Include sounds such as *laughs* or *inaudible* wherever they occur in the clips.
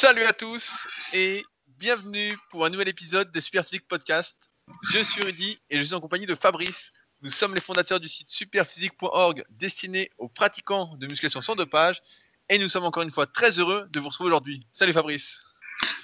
Salut à tous et bienvenue pour un nouvel épisode des Superphysique Podcast. Je suis Rudy et je suis en compagnie de Fabrice. Nous sommes les fondateurs du site superphysique.org destiné aux pratiquants de musculation sans dopage et nous sommes encore une fois très heureux de vous retrouver aujourd'hui. Salut Fabrice.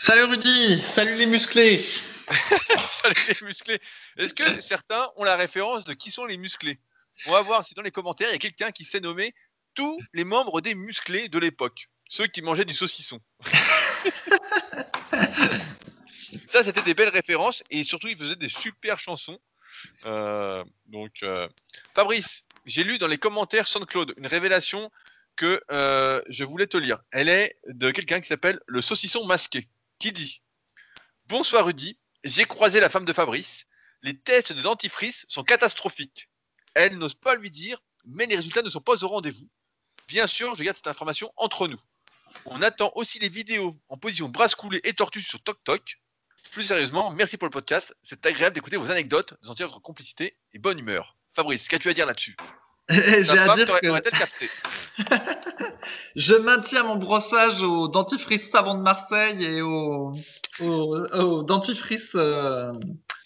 Salut Rudy, salut les musclés. *laughs* salut les musclés. Est-ce que certains ont la référence de qui sont les musclés? On va voir si dans les commentaires il y a quelqu'un qui sait nommer tous les membres des musclés de l'époque, ceux qui mangeaient du saucisson. *laughs* *laughs* Ça, c'était des belles références et surtout, ils faisaient des super chansons. Euh, donc, euh, Fabrice, j'ai lu dans les commentaires SoundCloud une révélation que euh, je voulais te lire. Elle est de quelqu'un qui s'appelle le saucisson masqué, qui dit Bonsoir Rudy, j'ai croisé la femme de Fabrice. Les tests de dentifrice sont catastrophiques. Elle n'ose pas lui dire, mais les résultats ne sont pas au rendez-vous. Bien sûr, je garde cette information entre nous. On attend aussi les vidéos en position brasse coulée et tortue sur TokTok. Plus sérieusement, merci pour le podcast. C'est agréable d'écouter vos anecdotes, de sentir votre complicité et bonne humeur. Fabrice, qu'as-tu à dire là-dessus? *laughs* J'ai à dire que... *laughs* je maintiens mon brossage au dentifrice savon de Marseille et au, dentifrice euh,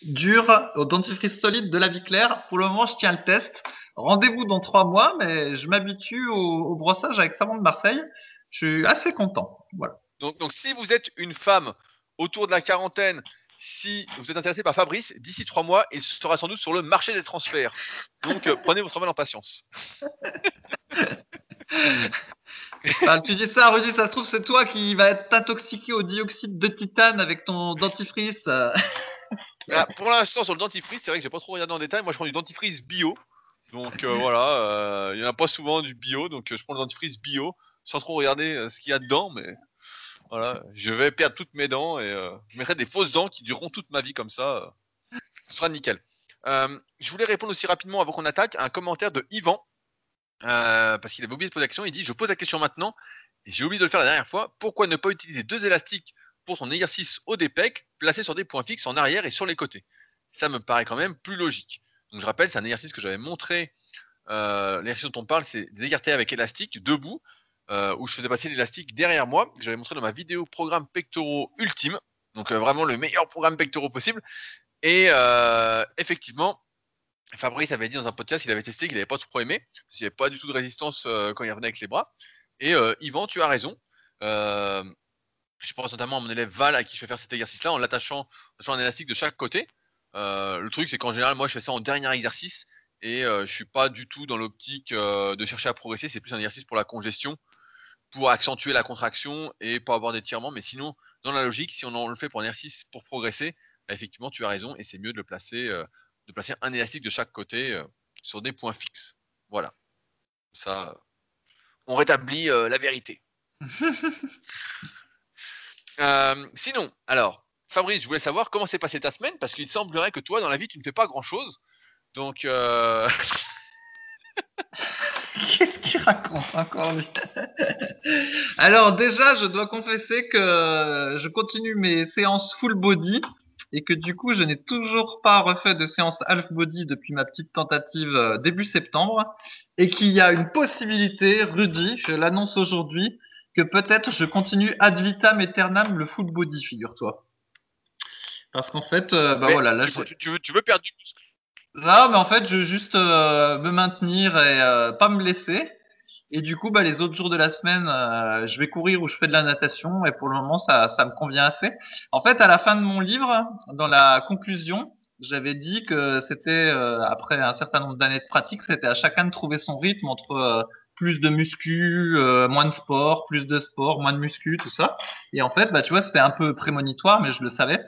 dur, au dentifrice solide de la vie claire. Pour le moment, je tiens le test. Rendez-vous dans trois mois, mais je m'habitue au, brossage avec savon de Marseille. Je suis assez content. Voilà. Donc, donc, si vous êtes une femme autour de la quarantaine, si vous êtes intéressé par Fabrice, d'ici trois mois, il sera sans doute sur le marché des transferts. Donc, euh, prenez votre mal en patience. *laughs* tu dis ça, Rudy, ça se trouve, c'est toi qui va être intoxiqué au dioxyde de titane avec ton dentifrice. *laughs* Ah, pour l'instant, sur le dentifrice, c'est vrai que j'ai pas trop regardé en détail. Moi, je prends du dentifrice bio. Donc euh, *laughs* voilà, euh, il n'y en a pas souvent du bio, donc je prends le dentifrice bio sans trop regarder ce qu'il y a dedans, mais voilà, je vais perdre toutes mes dents et euh, je mettrai des fausses dents qui dureront toute ma vie comme ça. Euh, ce sera nickel. Euh, je voulais répondre aussi rapidement avant qu'on attaque à un commentaire de Yvan. parce qu'il avait oublié de poser la question. Il dit Je pose la question maintenant. Et j'ai oublié de le faire la dernière fois. Pourquoi ne pas utiliser deux élastiques pour son exercice au DPEC placés sur des points fixes en arrière et sur les côtés? Ça me paraît quand même plus logique. Donc je rappelle, c'est un exercice que j'avais montré. L'exercice dont on parle, c'est des écartés avec élastique debout. Euh, où je faisais passer l'élastique derrière moi, que j'avais montré dans ma vidéo programme pectoraux ultime. Donc euh, vraiment le meilleur programme pectoraux possible. Et euh, effectivement, Fabrice avait dit dans un podcast qu'il avait testé qu'il n'avait pas trop aimé, parce qu'il n'y avait pas du tout de résistance quand il revenait avec les bras. Et Yvan, tu as raison. je pense notamment à mon élève Val à qui je fais faire cet exercice-là en l'attachant un élastique de chaque côté. le truc, c'est qu'en général, moi, je fais ça en dernier exercice et je suis pas du tout dans l'optique de chercher à progresser. C'est plus un exercice pour la congestion pour accentuer la contraction et pas avoir d'étirement. Mais sinon, dans la logique, si on le fait pour un exercice pour progresser, bah, effectivement, tu as raison et c'est mieux de le placer, euh, de placer un élastique de chaque côté euh, sur des points fixes. Voilà. Ça, on rétablit euh, la vérité. *laughs* sinon, alors, Fabrice, je voulais savoir comment s'est passée ta semaine parce qu'il semblerait que toi, dans la vie, tu ne fais pas grand-chose. Donc, *laughs* Qu'est-ce qu'il raconte encore lui? Alors déjà, je dois confesser que je continue mes séances full body et que du coup, je n'ai toujours pas refait de séance half body depuis ma petite tentative euh, début septembre et qu'il y a une possibilité, Rudy, je l'annonce aujourd'hui, que peut-être je continue ad vitam aeternam le full body, figure-toi. Parce qu'en fait, euh, bah voilà, là, tu, veux, tu veux perdre du muscle? Non, mais en fait, je veux juste euh, me maintenir et euh, pas me laisser. Et du coup, bah, les autres jours de la semaine, euh, je vais courir ou je fais de la natation. Et pour le moment, ça, ça me convient assez. En fait, à la fin de mon livre, dans la conclusion, j'avais dit que c'était, après un certain nombre d'années de pratique, c'était à chacun de trouver son rythme entre plus de muscu, moins de sport, plus de sport, moins de muscu, tout ça. Et en fait, bah, tu vois, c'était un peu prémonitoire, mais je le savais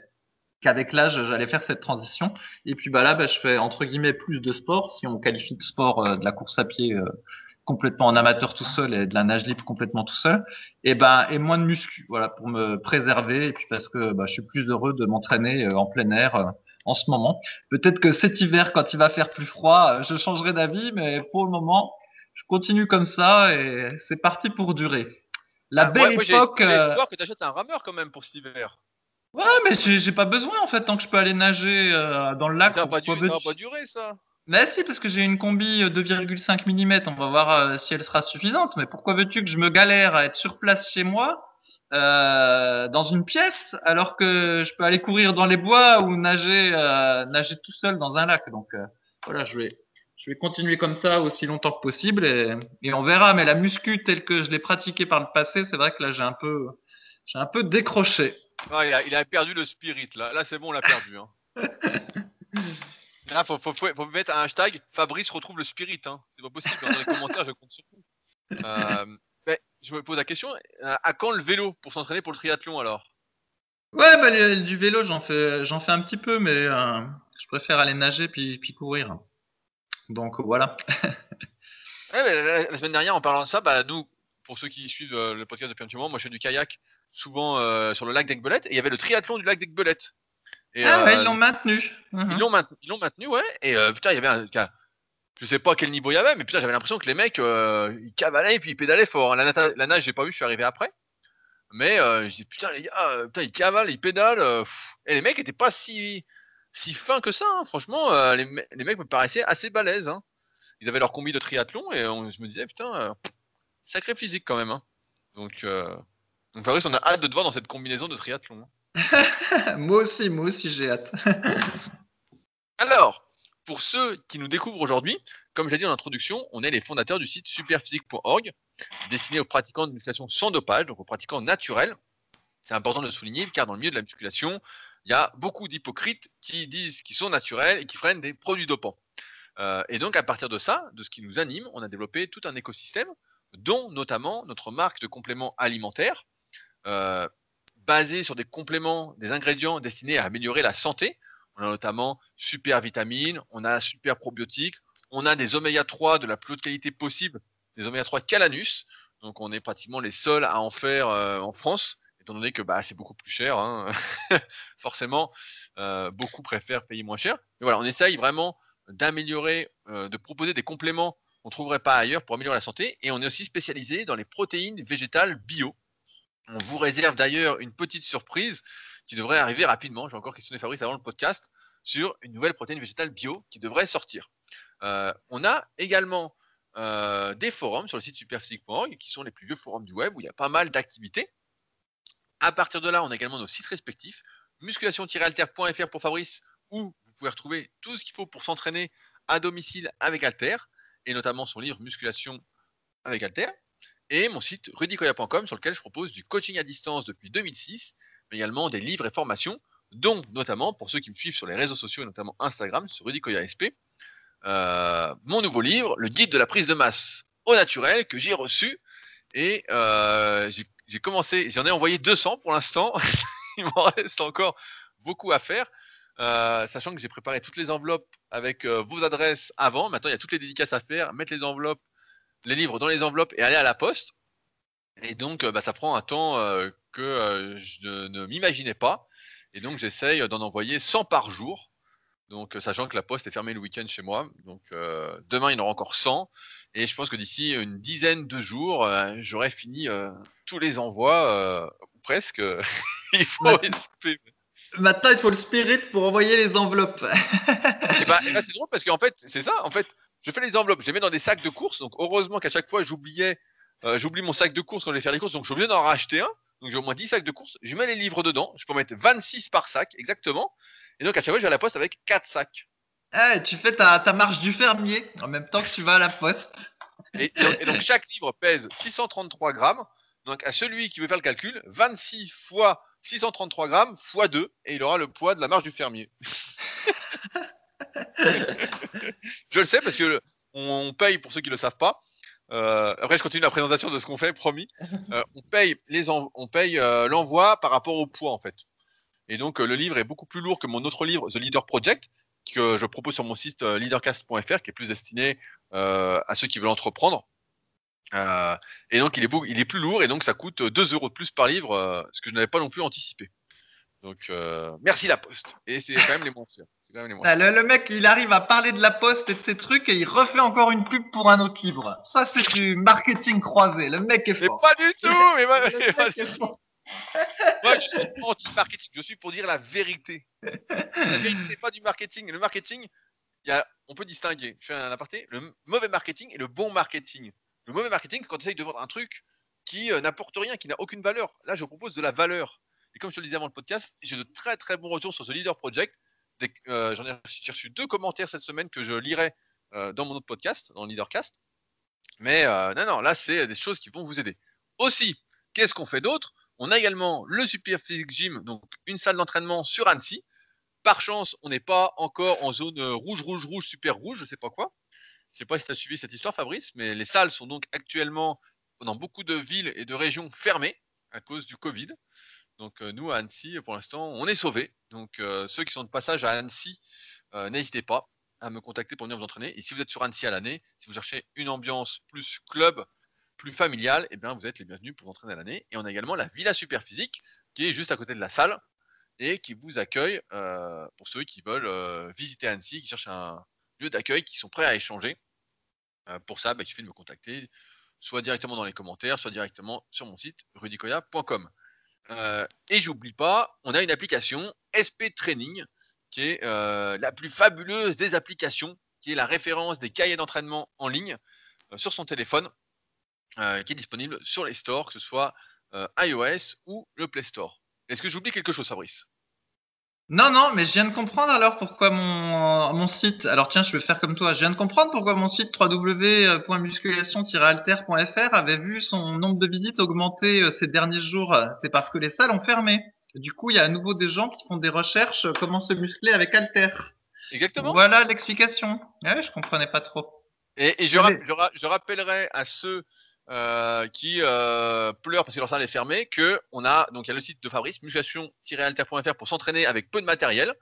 qu'avec l'âge, j'allais faire cette transition. Et puis bah là, bah, je fais entre guillemets plus de sport, si on qualifie de sport euh, de la course à pied euh, complètement en amateur tout seul et de la nage libre complètement tout seul. Et ben et moins de muscu, voilà, pour me préserver et puis parce que bah, je suis plus heureux de m'entraîner euh, en plein air en ce moment. Peut-être que cet hiver, quand il va faire plus froid, je changerai d'avis, mais pour le moment, je continue comme ça et c'est parti pour durer. La ah, belle époque. J'ai espoir que tu achètes un rameur quand même pour cet hiver. Ouais, mais j'ai pas besoin en fait, tant que je peux aller nager euh, dans le lac. Ça va, pas durer, ça va pas durer ça. Mais si, parce que j'ai une combi 2,5 mm, on va voir euh, si elle sera suffisante. Mais pourquoi veux-tu que je me galère à être sur place chez moi euh, dans une pièce alors que je peux aller courir dans les bois ou nager, euh, nager tout seul dans un lac? Donc euh, voilà, je vais, je vais continuer comme ça aussi longtemps que possible et, et on verra. Mais la muscu telle que je l'ai pratiquée par le passé, c'est vrai que là j'ai un peu, j'ai un peu décroché. Ouais, il, a, il a perdu le spirit là. Là c'est bon, on l'a perdu. Hein. Là, faut, faut, faut, faut mettre un hashtag Fabrice retrouve le spirit. Hein. C'est pas possible. Dans les commentaires, je compte sur vous. Euh, mais je me pose la question euh, à quand le vélo pour s'entraîner pour le triathlon alors? Ouais, bah, du vélo, j'en fais, j'en fais un petit peu, mais euh, je préfère aller nager puis, puis courir. Donc voilà. Ouais, mais la, la semaine dernière, en parlant de ça, bah, nous, pour ceux qui suivent euh, le podcast depuis un petit moment, moi je fais du kayak souvent euh, sur le lac d'Aigbelette et il y avait le triathlon du lac d'Aigbelette. Et, ah ouais, euh, ils l'ont maintenu. Mhm. Ils l'ont maintenu, ils l'ont maintenu, ouais. Et euh, putain, il y avait un. qu'un- Je sais pas quel niveau il y avait, mais putain, j'avais l'impression que les mecs, ils cavalaient et puis ils pédalaient fort. La, nata- la nage, j'ai pas vu, je suis arrivé après. Mais je dis putain, les gars, putain, ils cavalent, ils pédalent. et les mecs étaient pas si, si fins que ça. hein. Franchement, les, me- les mecs me paraissaient assez balèzes. hein. Ils avaient leur combi de triathlon et on- je me disais putain, sacré physique quand même. hein. Donc, euh, donc Fabrice, on a hâte de te voir dans cette combinaison de triathlon. hein. *laughs* moi aussi, moi aussi, j'ai hâte. *laughs* Alors, pour ceux qui nous découvrent aujourd'hui, comme j'ai dit en introduction, on est les fondateurs du site superphysique.org, destiné aux pratiquants de musculation sans dopage, donc aux pratiquants naturels. C'est important de le souligner car dans le milieu de la musculation, il y a beaucoup d'hypocrites qui disent qu'ils sont naturels et qui freinent des produits dopants. Euh, et donc, à partir de ça, de ce qui nous anime, on a développé tout un écosystème, dont notamment notre marque de compléments alimentaires, euh, basée sur des compléments, des ingrédients destinés à améliorer la santé. On a notamment super vitamines, on a super probiotiques, on a des oméga 3 de la plus haute qualité possible, des oméga 3 Calanus. Donc on est pratiquement les seuls à en faire euh, en France, étant donné que bah, c'est beaucoup plus cher. hein. *laughs* Forcément, euh, beaucoup préfèrent payer moins cher. Mais voilà, on essaye vraiment d'améliorer, euh, de proposer des compléments qu'on ne trouverait pas ailleurs pour améliorer la santé. Et on est aussi spécialisé dans les protéines végétales bio. On vous réserve d'ailleurs une petite surprise qui devrait arriver rapidement. J'ai encore questionné Fabrice avant le podcast sur une nouvelle protéine végétale bio qui devrait sortir. Euh, on a également euh, des forums sur le site superphysique.org qui sont les plus vieux forums du web où il y a pas mal d'activités. À partir de là, on a également nos sites respectifs musculation-alter.fr pour Fabrice où vous pouvez retrouver tout ce qu'il faut pour s'entraîner à domicile avec Alter et notamment son livre Musculation avec Alter et mon site rudicoya.com sur lequel je propose du coaching à distance depuis 2006 mais également des livres et formations, dont notamment, pour ceux qui me suivent sur les réseaux sociaux, et notamment Instagram, sur Rudy Koya SP, euh, mon nouveau livre, le guide de la prise de masse au naturel, que j'ai reçu, et euh, j'ai- commencé, j'en ai envoyé 200 pour l'instant, *laughs* il m'en reste encore beaucoup à faire, euh, sachant que j'ai préparé toutes les enveloppes avec vos adresses avant, maintenant il y a toutes les dédicaces à faire, mettre les enveloppes, les livres dans les enveloppes et aller à la poste, et donc, euh, bah, ça prend un temps euh, que euh, je ne, m'imaginais pas. Et donc, j'essaye d'en envoyer 100 par jour. Donc, sachant que la poste est fermée le week-end chez moi. Donc, euh, demain, il y en aura encore 100. Et je pense que d'ici une dizaine de jours, j'aurai fini tous les envois, presque. *laughs* il faut espérer. Maintenant, il faut le spirit pour envoyer les enveloppes. Et bah, et bah, *laughs* c'est drôle parce qu'en fait, c'est ça. En fait, je fais les enveloppes, je les mets dans des sacs de courses. Donc, heureusement qu'à chaque fois, j'oubliais, euh, j'oublie mon sac de courses quand je vais faire les courses. Donc, je suis obligé d'en racheter un. Donc, j'ai au moins 10 sacs de courses. Je mets les livres dedans. Je peux en mettre 26 par sac, exactement. Et donc, à chaque fois, je vais à la poste avec 4 sacs. Ah, tu fais ta, ta marche du fermier en même temps que tu vas à la poste. Et, et donc, et donc, chaque livre pèse 633 grammes. Donc, à celui qui veut faire le calcul, 26 fois 633 grammes fois 2. Et il aura le poids de la marche du fermier. *laughs* je le sais parce que on, on paye pour ceux qui le savent pas. Euh, après, je continue la présentation de ce qu'on fait, promis. *laughs* Euh, on paye les en- on paye euh, l'envoi par rapport au poids en fait. Et donc le livre est beaucoup plus lourd que mon autre livre, The Leader Project, que je propose sur mon site leadercast.fr, qui est plus destiné à ceux qui veulent entreprendre. Euh, et donc il est, beau, il est plus lourd et donc ça coûte 2 euros de plus par livre, euh, ce que je n'avais pas non plus anticipé. Donc euh, merci la Poste. Et c'est quand même les moins chers. C'est quand même les moins Ah, le, le mec, il arrive à parler de la poste et de ses trucs et il refait encore une pub pour un autre livre. Ça, c'est du marketing croisé. Le mec est Mais fort. pas du tout, mais pas- mais du. *laughs* Moi, je suis anti-marketing. Je suis pour dire la vérité. La vérité n'est pas du marketing. Le marketing, il y a, on peut distinguer. Je fais un aparté. Le mauvais marketing et le bon marketing. Le mauvais marketing, quand tu essayes de vendre un truc qui euh, n'apporte rien, qui n'a aucune valeur. Là, je propose de la valeur. Et comme je te le disais avant le podcast, j'ai de très très bons retours sur ce Leader Project. Euh, j'en ai reçu deux commentaires cette semaine que je lirai euh, dans mon autre podcast, dans le Leadercast. Mais non, non, là, c'est des choses qui vont vous aider. Aussi, qu'est-ce qu'on fait d'autre? On a également le Super Physique Gym, donc une salle d'entraînement sur Annecy. Par chance, on n'est pas encore en zone rouge, rouge, rouge, super rouge, je sais pas quoi. Je sais pas si tu as suivi cette histoire, Fabrice, mais les salles sont donc actuellement dans beaucoup de villes et de régions fermées à cause du Covid. Donc euh, nous, à Annecy, pour l'instant, on est sauvés. Donc euh, ceux qui sont de passage à Annecy, euh, n'hésitez pas à me contacter pour venir vous entraîner. Et si vous êtes sur Annecy à l'année, si vous cherchez une ambiance plus club, plus familiale, eh bien vous êtes les bienvenus pour vous entraîner à l'année. Et on a également la Villa Super Physique, qui est juste à côté de la salle et qui vous accueille pour ceux qui veulent visiter Annecy, qui cherchent un lieu d'accueil, qui sont prêts à échanger. pour ça, bah, il suffit de me contacter soit directement dans les commentaires, soit directement sur mon site rudicoya.com. Euh, et j'oublie pas, on a une application SP Training qui est euh, la plus fabuleuse des applications, qui est la référence des cahiers d'entraînement en ligne euh, sur son téléphone, qui est disponible sur les stores, que ce soit iOS ou le Play Store. Est-ce que j'oublie quelque chose, Fabrice? Non, non, mais je viens de comprendre alors pourquoi mon, mon site. Alors tiens, je vais faire comme toi. Je viens de comprendre pourquoi mon site www.musculation-alter.fr avait vu son nombre de visites augmenter euh, ces derniers jours. C'est parce que les salles ont fermé. Du coup, il y a à nouveau des gens qui font des recherches euh, comment se muscler avec Alter. Exactement. Voilà l'explication. Ouais, je comprenais pas trop. Et, je, je, rappellerai à ceux euh, qui euh, pleurent parce que leur salle est fermée, que on a donc il y a le site de Fabrice musculation-alter.fr pour s'entraîner avec peu de matériel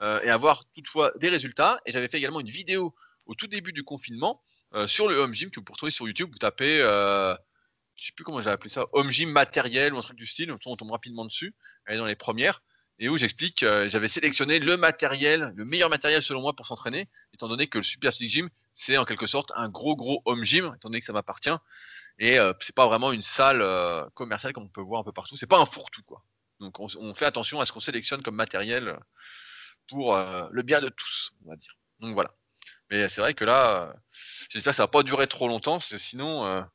euh, et avoir toutefois des résultats. Et j'avais fait également une vidéo au tout début du confinement sur le home gym que vous pouvez trouver sur YouTube. Vous tapez, je sais plus comment j'ai appelé ça, home gym matériel ou un truc du style. On tombe rapidement dessus. Elle est dans les premières et où j'explique euh, j'avais sélectionné le matériel, le meilleur matériel selon moi pour s'entraîner, étant donné que le Super Gym, c'est en quelque sorte un gros gros home gym, étant donné que ça m'appartient. Et euh, c'est pas vraiment une salle euh, commerciale comme on peut voir un peu partout. C'est pas un fourre-tout quoi. Donc on, fait attention à ce qu'on sélectionne comme matériel pour euh, le bien de tous, on va dire. Donc voilà. Mais c'est vrai que là, j'espère que ça va pas durer trop longtemps, parce que sinon,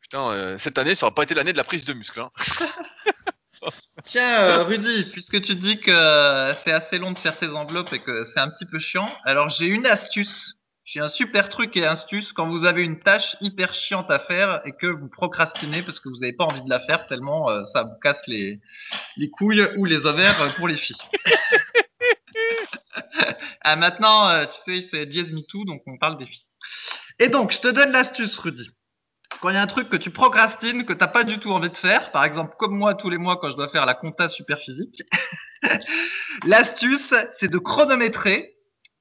putain, cette année, ça aura pas été l'année de la prise de muscle. Hein. *laughs* Tiens, Rudy, puisque tu dis que c'est assez long de faire tes enveloppes et que c'est un petit peu chiant, alors j'ai une astuce j'ai un super truc et astuce quand vous avez une tâche hyper chiante à faire et que vous procrastinez parce que vous n'avez pas envie de la faire tellement euh, ça vous casse les, les couilles ou les ovaires euh, pour les filles. *laughs* ah, maintenant, euh, tu sais, c'est dièse tout, donc on parle des filles. Et donc, je te donne l'astuce, Rudy. Quand il y a un truc que tu procrastines, que tu n'as pas du tout envie de faire, par exemple comme moi tous les mois quand je dois faire la compta super physique, *laughs* l'astuce, c'est de chronométrer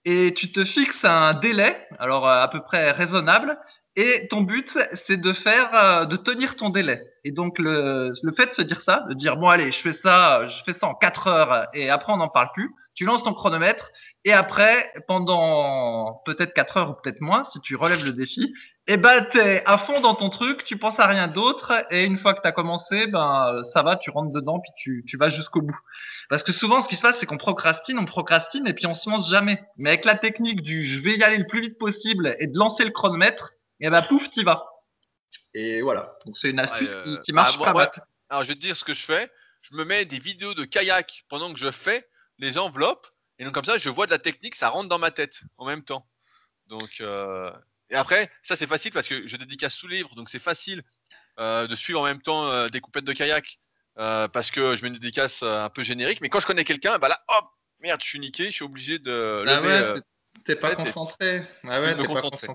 et tu te fixes un délai, alors euh, à peu près raisonnable, et ton but, c'est de faire, euh, de tenir ton délai. Et donc le, le fait de se dire ça, de dire bon allez, je fais ça, je fais ça en 4 heures, et après on n'en parle plus. Tu lances ton chronomètre, et après, pendant peut-être 4 heures ou peut-être moins, si tu relèves le défi, eh ben t'es à fond dans ton truc, tu penses à rien d'autre, et une fois que tu as commencé, ben ça va, tu rentres dedans, puis tu, tu vas jusqu'au bout. Parce que souvent, ce qui se passe, c'est qu'on procrastine, on procrastine, et puis on se lance jamais. Mais avec la technique du je vais y aller le plus vite possible et de lancer le chronomètre, eh ben pouf, t'y vas. Et voilà. Donc c'est une astuce qui, bah, marche pas mal. Alors je vais te dire ce que je fais. Je me mets des vidéos de kayak pendant que je fais les enveloppes, et donc comme ça, je vois de la technique, ça rentre dans ma tête en même temps. Donc euh, et après, ça c'est facile parce que je dédicace sous livre, donc c'est facile euh, de suivre en même temps euh, des coupettes de kayak euh, parce que je mets une dédicace un peu générique. Mais quand je connais quelqu'un, bah là, hop, merde, je suis niqué, je suis obligé de ah lever. t'es pas concentré. Ah ouais, t'es pas concentré.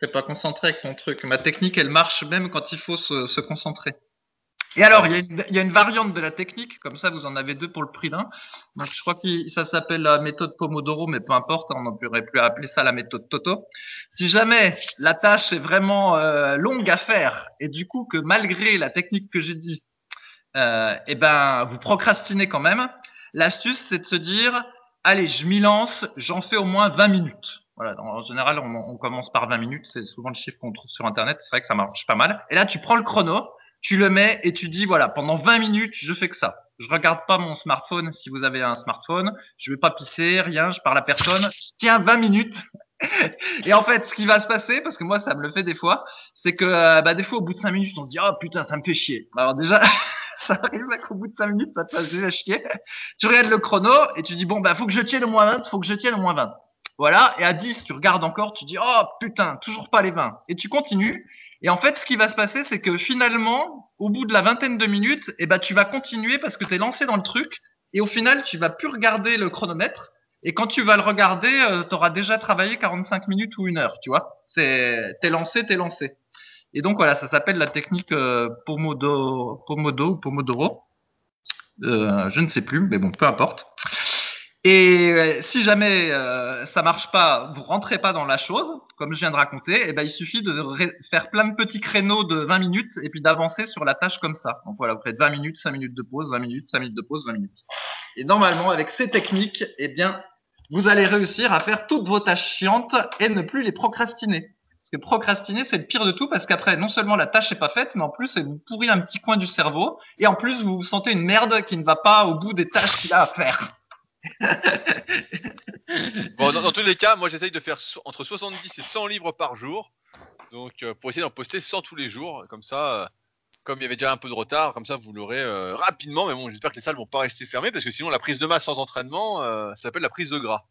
T'es pas concentré avec ton truc. Ma technique, elle marche même quand il faut se, se concentrer. Et alors, il y, a une variante de la technique, comme ça vous en avez deux pour le prix d'un. je crois que ça s'appelle la méthode Pomodoro, mais peu importe, on n'aurait plus appeler ça la méthode Toto. Si jamais la tâche est vraiment euh, longue à faire, et du coup que malgré la technique que j'ai dit, euh, eh ben vous procrastinez quand même, l'astuce c'est de se dire, allez, je m'y lance, j'en fais au moins 20 minutes. Voilà, en général, on, on commence par 20 minutes, c'est souvent le chiffre qu'on trouve sur Internet, c'est vrai que ça marche pas mal. Et là, tu prends le chrono, tu le mets et tu dis voilà, pendant 20 minutes, je fais que ça. Je regarde pas mon smartphone si vous avez un smartphone, je vais pas pisser, rien, je parle à personne. Je tiens 20 minutes *laughs* Et en fait, ce qui va se passer, parce que moi, ça me le fait des fois, c'est que euh, bah, des fois, au bout de 5 minutes, on se dit, oh putain, ça me fait chier. Alors déjà, *laughs* ça arrive qu'au bout de 5 minutes, ça te fasse déjà chier. Tu regardes le chrono et tu dis, bon, bah, faut que je tienne au moins 20, faut que je tienne au moins 20. Voilà. Et à 10, tu regardes encore, tu dis, oh putain, toujours pas les 20. Et tu continues. Et en fait, ce qui va se passer, c'est que finalement, au bout de la vingtaine de minutes, eh ben, tu vas continuer parce que tu es lancé dans le truc. Et au final, tu vas plus regarder le chronomètre. Et quand tu vas le regarder, euh, tu auras déjà travaillé 45 minutes ou une heure, tu vois. C'est, t'es lancé, t'es lancé. Et donc voilà, ça s'appelle la technique euh, Pomodo, Pomodo ou Pomodoro. Euh, je ne sais plus, mais bon, peu importe. Et euh, si jamais euh, ça marche pas, vous rentrez pas dans la chose, comme je viens de raconter, et eh ben il suffit de faire plein de petits créneaux de 20 minutes et puis d'avancer sur la tâche comme ça. Donc voilà, vous faites 20 minutes, 5 minutes de pause, 20 minutes, 5 minutes de pause, 20 minutes. Et normalement, avec ces techniques, eh bien, vous allez réussir à faire toutes vos tâches chiantes et ne plus les procrastiner. Parce que procrastiner, c'est le pire de tout parce qu'après, non seulement la tâche n'est pas faite, mais en plus, elle vous pourrit un petit coin du cerveau. Et en plus, vous vous sentez une merde qui ne va pas au bout des tâches qu'il a à faire. *laughs* bon, dans, tous les cas, moi j'essaye de faire entre 70 et 100 livres par jour. Donc euh, pour essayer d'en poster 100 tous les jours. Comme ça, euh, comme il y avait déjà un peu de retard, comme ça vous l'aurez euh, rapidement. Mais bon, j'espère que les salles vont pas rester fermées parce que sinon la prise de masse sans entraînement, ça s'appelle la prise de gras.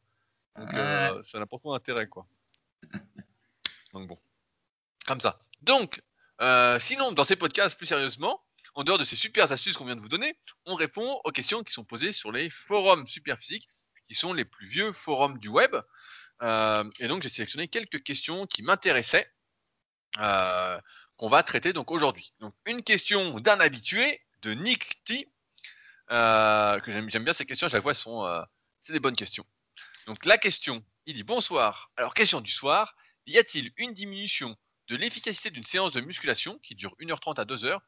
Donc ça n'a pas trop d'intérêt quoi. Donc bon, comme ça. Donc, sinon dans ces podcasts plus sérieusement, en dehors de ces super astuces qu'on vient de vous donner, on répond aux questions qui sont posées sur les forums Superphysique, qui sont les plus vieux forums du web. Euh, et donc j'ai sélectionné quelques questions qui m'intéressaient, euh, qu'on va traiter donc aujourd'hui. Donc une question d'un habitué, de Nick T, euh, que j'aime bien ces questions, à chaque fois, sont, c'est des bonnes questions. Donc la question, il dit bonsoir. Alors question du soir, y a-t-il une diminution de l'efficacité d'une séance de musculation qui dure 1h30 à 2h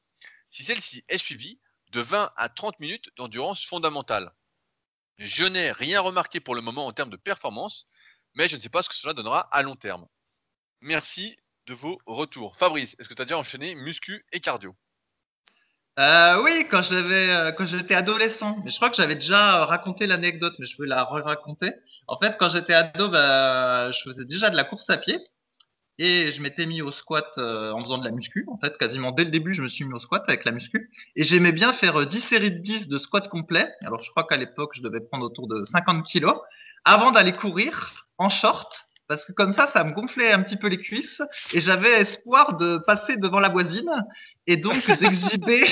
si celle-ci est suivie de 20 à 30 minutes d'endurance fondamentale. Je n'ai rien remarqué pour le moment en termes de performance, mais je ne sais pas ce que cela donnera à long terme. Merci de vos retours. Fabrice, est-ce que tu as déjà enchaîné muscu et cardio? Euh, oui, euh, quand j'étais adolescent. Je crois que j'avais déjà raconté l'anecdote, mais je peux la raconter. En fait, quand j'étais ado, bah, je faisais déjà de la course à pied. Et je m'étais mis au squat euh, en faisant de la muscu. En fait, quasiment dès le début, je me suis mis au squat avec la muscu. Et j'aimais bien faire 10 euh, séries de 10 de squat complet. Alors, je crois qu'à l'époque, je devais prendre autour de 50 kilos avant d'aller courir en short. Parce que comme ça, ça me gonflait un petit peu les cuisses. Et j'avais espoir de passer devant la voisine et donc *laughs* d'exhiber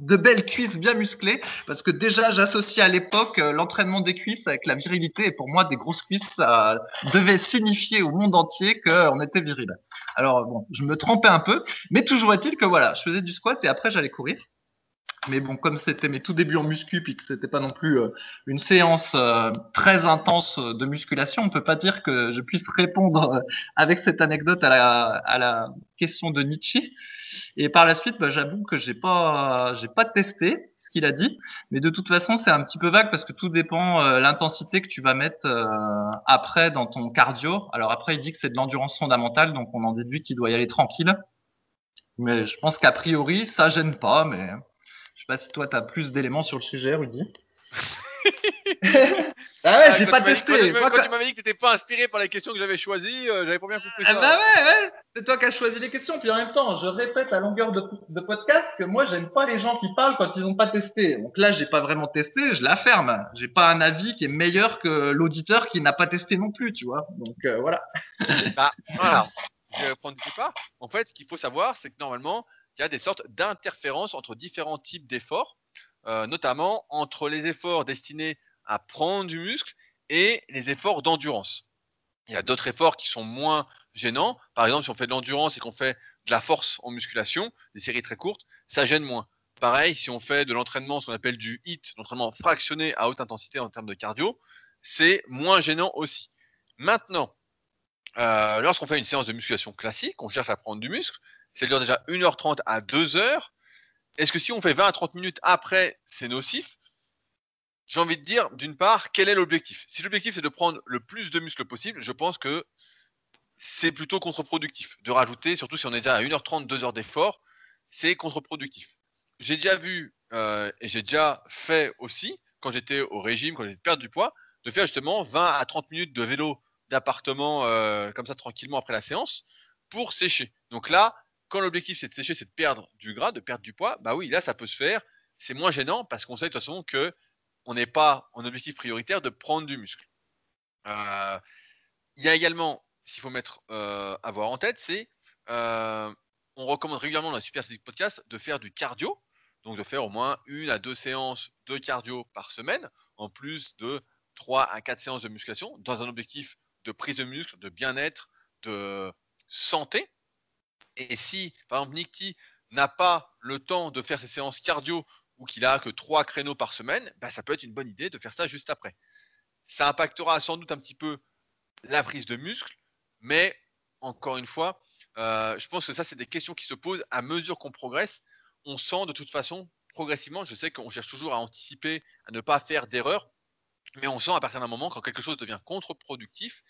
de belles cuisses bien musclées, parce que déjà j'associais à l'époque euh, l'entraînement des cuisses avec la virilité, et pour moi des grosses cuisses, ça devait signifier au monde entier qu'on était viril. Alors bon, je me trompais un peu, mais toujours est-il que voilà, je faisais du squat et après j'allais courir. Mais bon, comme c'était mes tout débuts en muscu, puis que c'était pas non plus euh, une séance euh, très intense de musculation, on peut pas dire que je puisse répondre avec cette anecdote à la, question de Nietzsche. Et par la suite, bah, j'avoue que j'ai pas, pas testé ce qu'il a dit, mais de toute façon, c'est un petit peu vague parce que tout dépend euh, l'intensité que tu vas mettre euh, après dans ton cardio. Alors après, il dit que c'est de l'endurance fondamentale, donc on en déduit qu'il doit y aller tranquille. Mais je pense qu'a priori, ça gêne pas, mais je sais pas si toi, tu as plus d'éléments sur le sujet, Rudy. *laughs* ah ouais, j'ai pas testé. Quand, tu m'avais dit que t'étais pas inspiré par les questions que j'avais choisies, euh, j'avais pas bien compris ah ça. bah ouais, ouais. C'est toi qui as choisi les questions. Puis en même temps, je répète à longueur de, de podcast que moi, j'aime pas les gens qui parlent quand ils ont pas testé. Donc là, j'ai pas vraiment testé, je l'affirme. J'ai pas un avis qui est meilleur que l'auditeur qui n'a pas testé non plus, tu vois. Donc euh, voilà. bah *laughs* voilà. Je vais prendre du pas. En fait, ce qu'il faut savoir, c'est que normalement, il y a des sortes d'interférences entre différents types d'efforts. Euh, notamment entre les efforts destinés à prendre du muscle et les efforts d'endurance. Il y a d'autres efforts qui sont moins gênants. Par exemple, si on fait de l'endurance et qu'on fait de la force en musculation, des séries très courtes, ça gêne moins. Pareil, si on fait de l'entraînement, ce qu'on appelle du HIT, l'entraînement fractionné à haute intensité en termes de cardio, c'est moins gênant aussi. Maintenant, euh, lorsqu'on fait une séance de musculation classique, on cherche à prendre du muscle, c'est dure déjà 1h30 à 2h, est-ce que si on fait 20 à 30 minutes après, c'est nocif? J'ai envie de dire, d'une part, quel est l'objectif? Si l'objectif c'est de prendre le plus de muscles possible, je pense que c'est plutôt contre-productif. De rajouter, surtout si on est déjà à 1h30, 2 heures d'effort, c'est contre-productif. J'ai déjà vu, euh, et j'ai déjà fait aussi, quand j'étais au régime, quand j'étais perdre du poids, de faire justement 20 à 30 minutes de vélo d'appartement euh, comme ça tranquillement après la séance pour sécher. Donc là, quand l'objectif c'est de sécher, c'est de perdre du gras, de perdre du poids, bah oui, là ça peut se faire. C'est moins gênant parce qu'on sait de toute façon que on n'est pas en objectif prioritaire de prendre du muscle. Euh, il y a également, s'il faut mettre euh, à voir en tête, c'est on recommande régulièrement dans la Super Physique Podcast de faire du cardio, donc de faire au moins une à deux séances de cardio par semaine, en plus de trois à quatre séances de musculation, dans un objectif de prise de muscle, de bien-être, de santé. Et si, par exemple, Nicky n'a pas le temps de faire ses séances cardio ou qu'il a que trois créneaux par semaine, bah, ça peut être une bonne idée de faire ça juste après. Ça impactera sans doute un petit peu la prise de muscle, mais encore une fois, euh, je pense que ça, c'est des questions qui se posent à mesure qu'on progresse. On sent de toute façon progressivement, je sais qu'on cherche toujours à anticiper, à ne pas faire d'erreurs, mais on sent à partir d'un moment quand quelque chose devient contre-productif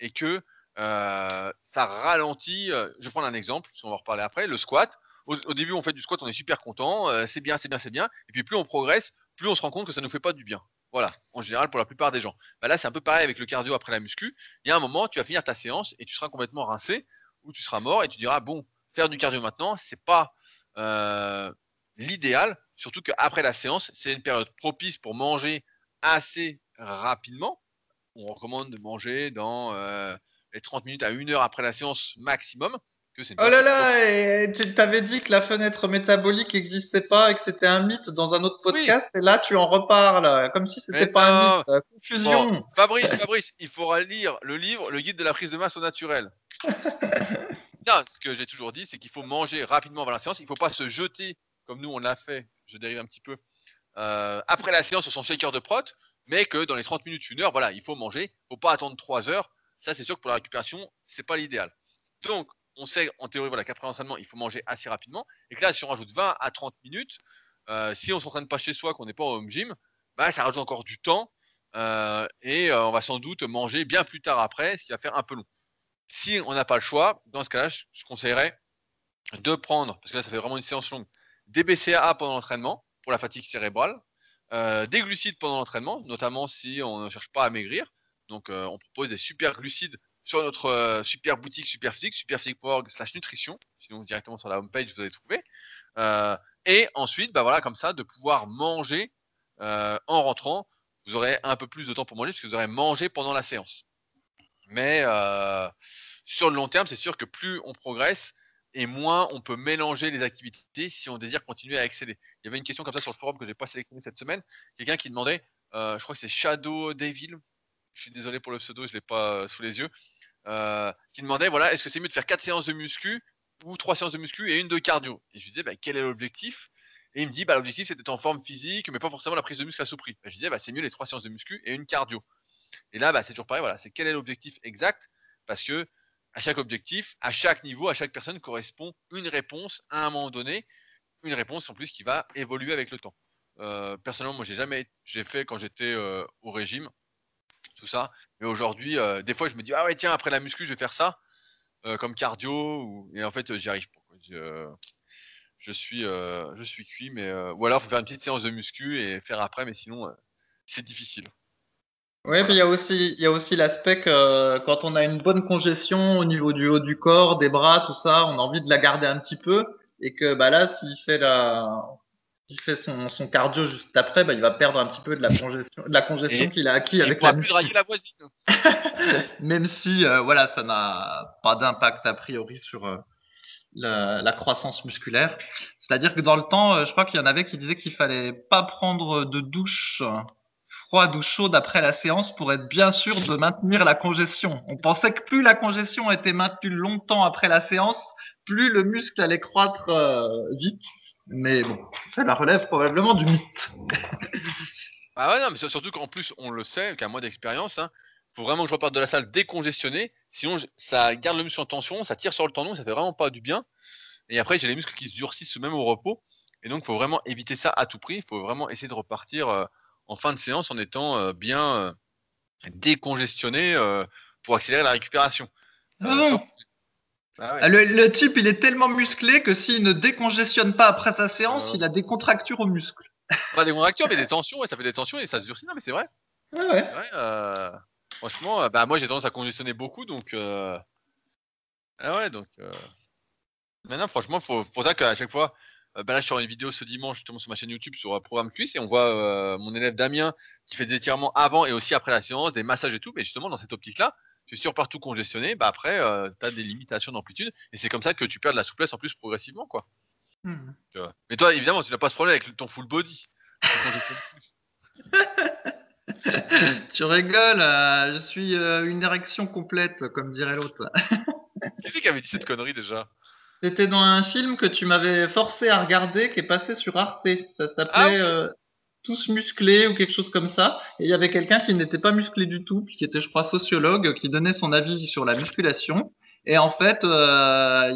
et que ça ralentit. Euh, je vais prendre un exemple, on va en reparler après. Le squat. Au, début, on fait du squat, on est super content, euh, c'est bien, c'est bien, c'est bien. Et puis plus on progresse, plus on se rend compte que ça ne nous fait pas du bien. Voilà, en général pour la plupart des gens. Bah là, c'est un peu pareil avec le cardio après la muscu. Il y a un moment, tu vas finir ta séance et tu seras complètement rincé ou tu seras mort et tu diras bon, faire du cardio maintenant, c'est pas l'idéal. Surtout qu'après la séance, c'est une période propice pour manger assez rapidement. On recommande de manger dans euh, les 30 minutes à 1 heure après la séance maximum. Que oh là là, tu t'avais dit que la fenêtre métabolique n'existait pas et que c'était un mythe dans un autre podcast, et là tu en reparles, comme si c'était pas un mythe. Confusion. Fabrice, Fabrice, il faudra lire le livre Le guide de la prise de masse au naturel. *laughs* non, ce que j'ai toujours dit, c'est qu'il faut manger rapidement avant la séance. Il ne faut pas se jeter comme nous on l'a fait. Je dérive un petit peu euh, après la séance sur son shaker de prot, mais que dans les 30 minutes, une heure, voilà, il faut manger. Il ne faut pas attendre 3 heures. Ça, c'est sûr que pour la récupération, c'est pas l'idéal. Donc, on sait en théorie voilà, qu'après l'entraînement, il faut manger assez rapidement. Et que là, si on rajoute 20 à 30 minutes, euh, si on ne s'entraîne pas chez soi, qu'on n'est pas au home gym, bah, ça rajoute encore du temps. Euh, et on va sans doute manger bien plus tard après, ce qui va faire un peu long. Si on n'a pas le choix, dans ce cas-là, je, conseillerais de prendre, parce que là, ça fait vraiment une séance longue, des BCAA pendant l'entraînement pour la fatigue cérébrale, euh, des glucides pendant l'entraînement, notamment si on ne cherche pas à maigrir. Donc, euh, on propose des super glucides sur notre euh, super boutique Super Physique, superphysique.org slash nutrition. Sinon, directement sur la homepage, vous allez trouver. et ensuite, bah voilà, comme ça, de pouvoir manger en rentrant. Vous aurez un peu plus de temps pour manger parce que vous aurez mangé pendant la séance. Mais sur le long terme, c'est sûr que plus on progresse, et moins on peut mélanger les activités si on désire continuer à exceller. Il y avait une question comme ça sur le forum que j'ai pas sélectionné cette semaine. Quelqu'un qui demandait, euh, je crois que c'est Shadow Devil, je suis désolé pour le pseudo, je l'ai pas euh, sous les yeux, euh, qui demandait voilà, est-ce que c'est mieux de faire 4 séances de muscu ou 3 séances de muscu et une de cardio? Et je lui disais bah, quel est l'objectif? Et il me dit bah, l'objectif c'est d'être en forme physique, mais pas forcément la prise de muscle à sous prix. je lui disais bah, c'est mieux les 3 séances de muscu et une cardio. Et là, bah, c'est toujours pareil, voilà, c'est quel est l'objectif exact? Parce que à chaque objectif, à chaque niveau, à chaque personne correspond une réponse à un moment donné, une réponse en plus qui va évoluer avec le temps. Euh, personnellement, moi, j'ai jamais, j'ai fait quand j'étais au régime, tout ça. Mais aujourd'hui, euh, des fois, je me dis ah ouais tiens après la muscu, je vais faire ça comme cardio, et en fait, j'y arrive. Je, suis, je suis cuit, mais ou alors faut faire une petite séance de muscu et faire après, mais sinon, c'est difficile. Oui, puis il y a aussi, il y a aussi l'aspect que euh, quand on a une bonne congestion au niveau du haut du corps, des bras, tout ça, on a envie de la garder un petit peu. Et que bah là, s'il fait la, s'il fait son, son, cardio juste après, bah, il va perdre un petit peu de la congestion, de la congestion qu'il a acquis avec la plus la voisine. *laughs* Même si, euh, voilà, ça n'a pas d'impact a priori sur euh, la, la, croissance musculaire. C'est-à-dire que dans le temps, je crois qu'il y en avait qui disaient qu'il fallait pas prendre de douche froide ou chaude après la séance pour être bien sûr de maintenir la congestion. On pensait que plus la congestion était maintenue longtemps après la séance, plus le muscle allait croître euh, vite. Mais bon, ça la relève probablement du mythe. ah ouais, non, mais surtout qu'en plus, on le sait, qu'à moi d'expérience, il hein, faut vraiment que je reparte de la salle décongestionné. Sinon, ça garde le muscle en tension, ça tire sur le tendon, ça fait vraiment pas du bien. Et après, j'ai les muscles qui se durcissent même au repos. Et donc, il faut vraiment éviter ça à tout prix. Il faut vraiment essayer de repartir. Euh, en fin de séance en étant euh, bien euh, décongestionné pour accélérer la récupération. Ah ah le, type, il est tellement musclé que s'il ne décongestionne pas après sa séance, il a des contractures aux muscles. Pas des contractures, mais des tensions, et ça fait des tensions et ça se durcit. Non, mais c'est vrai. Ah ouais. Franchement, euh, bah moi j'ai tendance à congestionner beaucoup, donc. euh, Ah ouais, donc. euh, Maintenant, franchement, faut... pour ça qu'à chaque fois, euh, bah là je sors une vidéo ce dimanche justement sur ma chaîne YouTube sur un programme cuisse et on voit euh, mon élève Damien qui fait des étirements avant et aussi après la séance, des massages et tout, mais justement dans cette optique-là, tu es partout congestionné, bah après tu as des limitations d'amplitude et c'est comme ça que tu perds de la souplesse en plus progressivement quoi. Hmm. Mais toi évidemment tu n'as pas ce problème avec ton full body. *laughs* Tu rigoles, euh, je suis euh, une érection complète, comme dirait l'autre. *laughs* Qui c'est qui avait dit cette connerie déjà? C'était dans un film que tu m'avais forcé à regarder, qui est passé sur Arte. Ça s'appelait Ah oui. Tous musclés ou quelque chose comme ça. Et il y avait quelqu'un qui n'était pas musclé du tout, puis qui était, je crois, sociologue, qui donnait son avis sur la musculation. Et en fait, euh,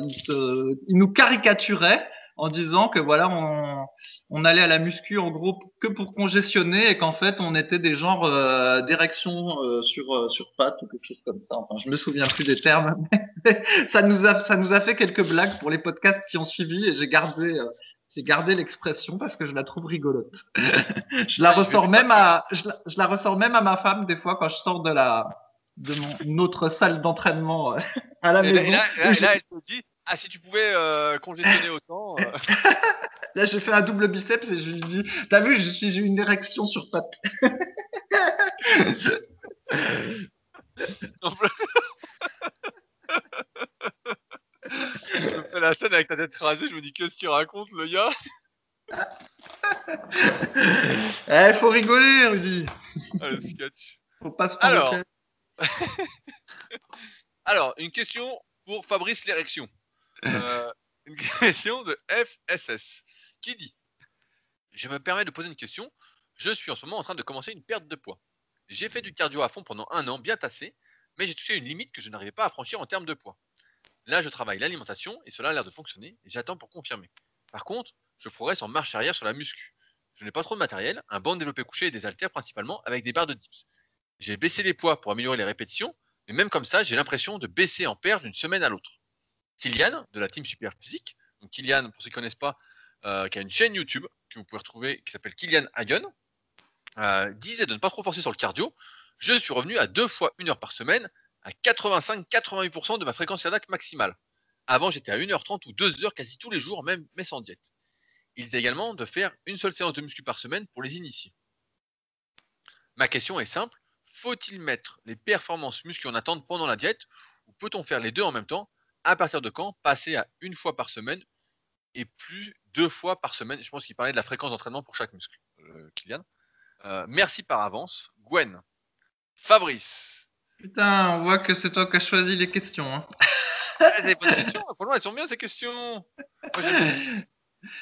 il, nous caricaturait en disant que voilà, on, on allait à la muscu en gros que pour congestionner et qu'en fait, on était des genres euh, d'érection euh, sur sur pattes ou quelque chose comme ça. Enfin, je me souviens plus des termes. *laughs* mais ça nous a ça nous a fait quelques blagues pour les podcasts qui ont suivi et j'ai gardé j'ai gardé l'expression parce que je la trouve rigolote. *laughs* je la Je ressors même à je la, je la ressors même à ma femme des fois quand je sors de la de mon autre salle d'entraînement euh, *laughs* à la et là, maison. là- et là- où et là, elle te dit Ah, si tu pouvais euh, congestionner *laughs* autant. euh, Là, j'ai fait un double biceps et je lui dis, t'as vu, je suis une érection sur patte. Je fais la scène avec ta tête rasée, je me dis Qu'est-ce qu'il raconte le gars? *laughs* Eh, faut rigoler, Rudy. Ah, le sketch. Faut pas se Alors. *laughs* Alors, une question pour Fabrice l'érection. Euh, une question de FSS qui dit Je me permets de poser une question. Je suis en ce moment en train de commencer une perte de poids. J'ai fait du cardio à fond pendant un an, bien tassé, mais j'ai touché une limite que je n'arrivais pas à franchir en termes de poids. Là, je travaille l'alimentation et cela a l'air de fonctionner et j'attends pour confirmer. Par contre, je progresse en marche arrière sur la muscu. Je n'ai pas trop de matériel, un banc développé couché et des haltères principalement avec des barres de dips. J'ai baissé les poids pour améliorer les répétitions, mais même comme ça, j'ai l'impression de baisser en perche d'une semaine à l'autre. Kylian, de la team Super Physique, donc Kylian, pour ceux qui ne connaissent pas, euh, qui a une chaîne YouTube que vous pouvez retrouver, qui s'appelle Kylian Hagen, euh, disait de ne pas trop forcer sur le cardio. Je suis revenu à deux fois une heure par semaine, à 85-88% de ma fréquence cardiaque maximale. Avant, j'étais à 1h30 ou 2h quasi tous les jours, même mais sans diète. Il disait également de faire une seule séance de muscu par semaine pour les initiés. Ma question est simple faut-il mettre les performances muscu en attente pendant la diète ou peut-on faire les deux en même temps? À partir de quand passer à une fois par semaine et plus deux fois par semaine? Je pense qu'il parlait de la fréquence d'entraînement pour chaque muscle, euh, Kylian. Euh, merci par avance, Gwen. Fabrice. Putain, on voit que c'est toi qui as choisi les questions. hein. Ah, c'est des bonnes questions. Franchement, elles sont bien ces questions. Moi, j'aime.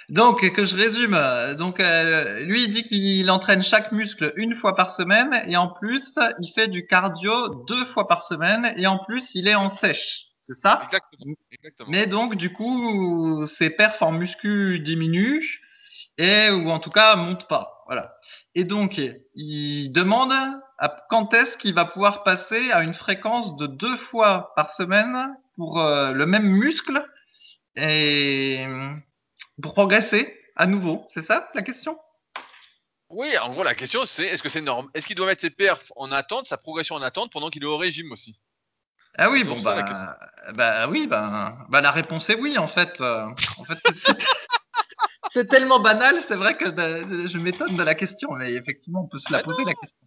Donc, que je résume. Donc, euh, lui, il dit qu'il entraîne chaque muscle une fois par semaine et en plus, il fait du cardio deux fois par semaine et en plus, il est en sèche. C'est ça? Exactement. exactement. Mais donc, du coup, ses perfs en muscu diminuent et ou en tout cas montent pas. Voilà. Et donc, il demande quand est-ce qu'il va pouvoir passer à une fréquence de deux fois par semaine pour euh, le même muscle et pour progresser à nouveau? C'est ça la question? Oui, en gros, la question c'est est-ce que c'est normal Est-ce qu'il doit mettre ses perfs en attente, sa progression en attente pendant qu'il est au régime aussi? Ah oui, C'est bon ça, la bah, question. bah oui, bah, bah la réponse est oui en fait. Euh, en fait, c'est- *laughs* c'est tellement banal, c'est vrai que bah, je m'étonne de la question, mais effectivement on peut se la Ah poser la question.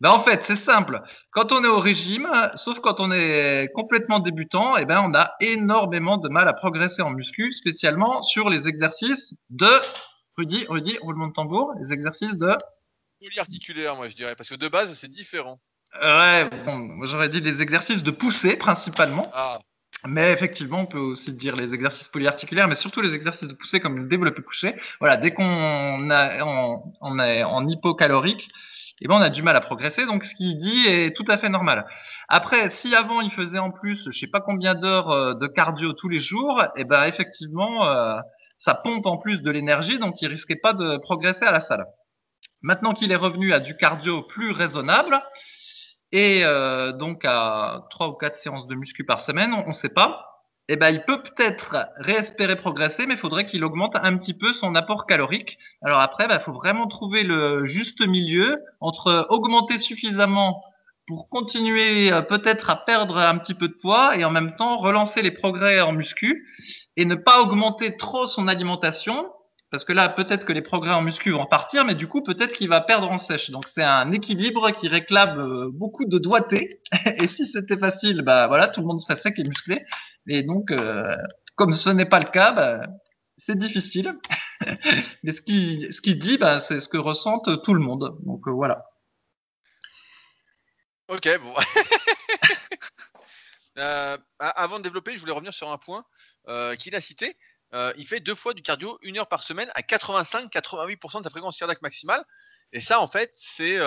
Bah en fait, c'est simple. Quand on est au régime, sauf quand on est complètement débutant, eh ben on a énormément de mal à progresser en muscu, spécialement sur les exercices de Rudy, Rudy, roulement de tambour, les exercices de Polyarticulaire, moi je dirais, parce que de base c'est différent. Ouais, bon, j'aurais dit les exercices de poussée principalement. Ah, Mais effectivement, on peut aussi dire les exercices polyarticulaires, mais surtout les exercices de poussée comme le développé couché. Voilà, dès qu'on a, on, on est en hypocalorique, eh ben on a du mal à progresser. Donc ce qu'il dit est tout à fait normal. Après, si avant il faisait en plus, je sais pas combien d'heures euh, de cardio tous les jours, eh ben effectivement, euh, ça pompe en plus de l'énergie, donc il risquait pas de progresser à la salle. Maintenant qu'il est revenu à du cardio plus raisonnable, et euh, donc à trois ou quatre séances de muscu par semaine, on ne sait pas. Eh ben, il peut peut-être réespérer progresser, mais il faudrait qu'il augmente un petit peu son apport calorique. Alors après, il faut vraiment trouver le juste milieu entre augmenter suffisamment pour continuer euh, peut-être à perdre un petit peu de poids et en même temps relancer les progrès en muscu et ne pas augmenter trop son alimentation parce que là peut-être que les progrès en muscu vont partir mais du coup peut-être qu'il va perdre en sèche. Donc c'est un équilibre qui réclame euh, beaucoup de doigté. *laughs* Et si c'était facile bah voilà tout le monde serait sec et musclé. Et donc euh, comme ce n'est pas le cas bah, c'est difficile. *laughs* Mais ce qui ce qui dit bah, c'est ce que ressentent tout le monde. Donc voilà. Ok, bon. *laughs* Euh, avant de développer, je voulais revenir sur un point euh, qu'il a cité. Euh, il fait deux fois du cardio, une heure par semaine, à 85-88% de sa fréquence cardiaque maximale. Et ça, en fait, c'est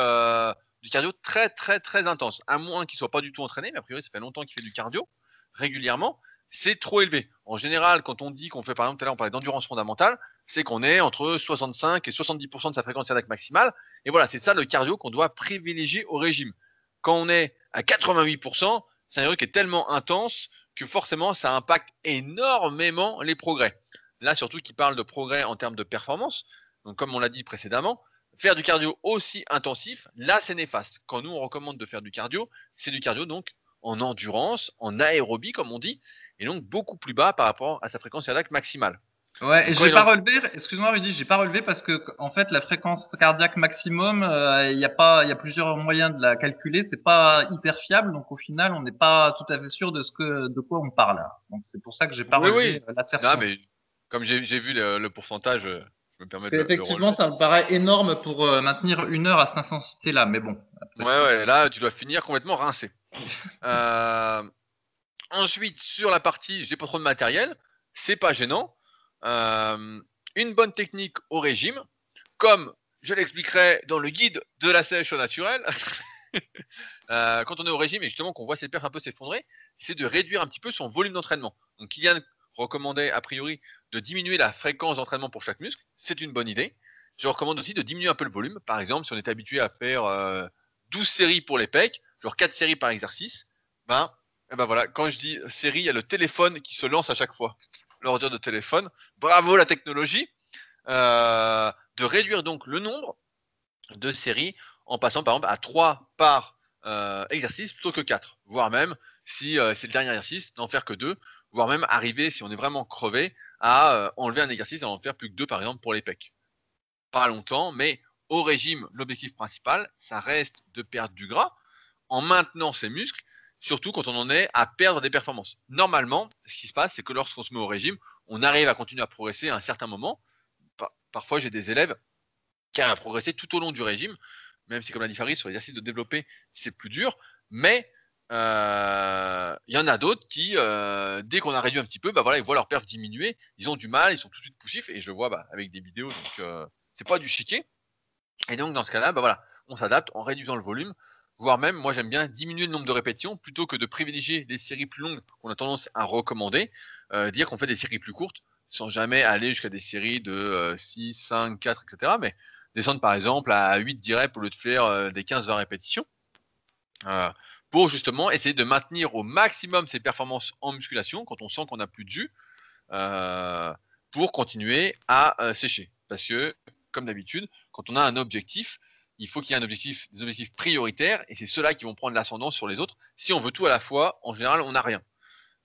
du cardio très, très, très intense. À moins qu'il soit pas du tout entraîné, mais a priori, ça fait longtemps qu'il fait du cardio régulièrement. C'est trop élevé. En général, quand on dit qu'on fait, par exemple, tout à l'heure, on parlait d'endurance fondamentale, c'est qu'on est entre 65 et 70% de sa fréquence cardiaque maximale. Et voilà, c'est ça le cardio qu'on doit privilégier au régime quand on est à 88%, c'est un cardio qui est tellement intense que forcément ça impacte énormément les progrès. Là, surtout qui parle de progrès en termes de performance. Donc, comme on l'a dit précédemment, faire du cardio aussi intensif, là, c'est néfaste. Quand nous, on recommande de faire du cardio, c'est du cardio donc en endurance, en aérobie, comme on dit, et donc beaucoup plus bas par rapport à sa fréquence cardiaque maximale. Ouais, et je vais pas relevé, excuse-moi Rudy, j'ai pas relevé parce que en fait la fréquence cardiaque maximum, euh, il y a pas, il y a plusieurs moyens de la calculer, c'est pas hyper fiable, donc au final on n'est pas tout à fait sûr de ce que, de quoi on parle. Donc c'est pour ça que j'ai pas relevé oui. l'assertion. Non, mais comme j'ai vu le, pourcentage, je me permets de Effectivement, ça me paraît énorme pour euh, maintenir une heure à cette intensité-là, mais bon. Ouais, ouais, là tu dois finir complètement rincé. euh, ensuite sur la partie, j'ai pas trop de matériel, c'est pas gênant. Euh, une bonne technique au régime, comme je l'expliquerai dans le guide de la sèche au naturel. *laughs* Euh, quand on est au régime et justement qu'on voit ses perfs un peu s'effondrer, c'est de réduire un petit peu son volume d'entraînement. Donc Kylian recommandait a priori de diminuer la fréquence d'entraînement pour chaque muscle, c'est une bonne idée. Je recommande aussi de diminuer un peu le volume. Par exemple, si on est habitué à faire 12 euh, séries pour les pecs, genre 4 séries par exercice, ben, eh ben voilà, quand je dis série, il y a le téléphone qui se lance à chaque fois de téléphone. Bravo la technologie. Euh, de réduire donc le nombre de séries en passant par exemple à 3 par euh, exercice plutôt que 4. Voire même, si euh, c'est le dernier exercice, n'en faire que 2. Voire même arriver, si on est vraiment crevé, à enlever un exercice et en faire plus que 2 par exemple pour les pecs. Pas longtemps, mais au régime, l'objectif principal, ça reste de perdre du gras en maintenant ses muscles surtout quand on en est à perdre des performances. Normalement, ce qui se passe, c'est que lorsqu'on se met au régime, on arrive à continuer à progresser à un certain moment. Parfois, j'ai des élèves qui arrivent à progresser tout au long du régime, même si, comme l'a dit Farid, sur l'exercice de développer, c'est plus dur. Mais euh, il y en a d'autres qui, euh, dès qu'on a réduit un petit peu, bah voilà, ils voient leur perf diminuer, ils ont du mal, ils sont tout de suite poussifs, et je vois bah, avec des vidéos, donc euh, c'est pas du chiquet. Et donc dans ce cas-là, bah voilà, on s'adapte en réduisant le volume, voire même, moi j'aime bien diminuer le nombre de répétitions plutôt que de privilégier les séries plus longues qu'on a tendance à recommander, euh, dire qu'on fait des séries plus courtes sans jamais aller jusqu'à des séries de 6, 5, 4, etc. Mais descendre par exemple à 8 10 reps au lieu de faire euh, des 15 répétitions. Euh, pour justement essayer de maintenir au maximum ses performances en musculation quand on sent qu'on n'a plus de jus, pour continuer à sécher. Parce que, comme d'habitude, quand on a un objectif, il faut qu'il y ait un objectif, des objectifs prioritaires, et c'est ceux-là qui vont prendre l'ascendant sur les autres. Si on veut tout à la fois, en général, on n'a rien.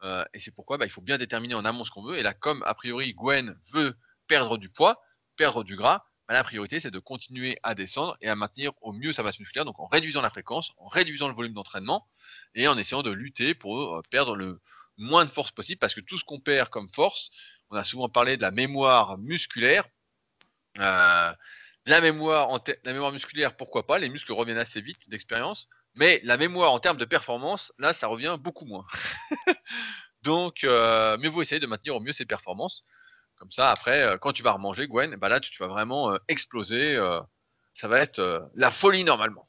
Euh, et c'est pourquoi bah, il faut bien déterminer en amont ce qu'on veut. Et là, comme a priori Gwen veut perdre du poids, perdre du gras, bah, la priorité c'est de continuer à descendre et à maintenir au mieux sa masse musculaire, donc en réduisant la fréquence, en réduisant le volume d'entraînement et en essayant de lutter pour euh, perdre le moins de force possible, parce que tout ce qu'on perd comme force, on a souvent parlé de la mémoire musculaire. Euh, la mémoire, la mémoire musculaire, pourquoi pas, les muscles reviennent assez vite d'expérience, mais la mémoire en termes de performance, là, ça revient beaucoup moins. *laughs* Donc, euh, mieux vaut essayer de maintenir au mieux ses performances. Comme ça, après, euh, quand tu vas remanger, Gwen, bah là, tu, vas vraiment euh, exploser. ça va être la folie normalement.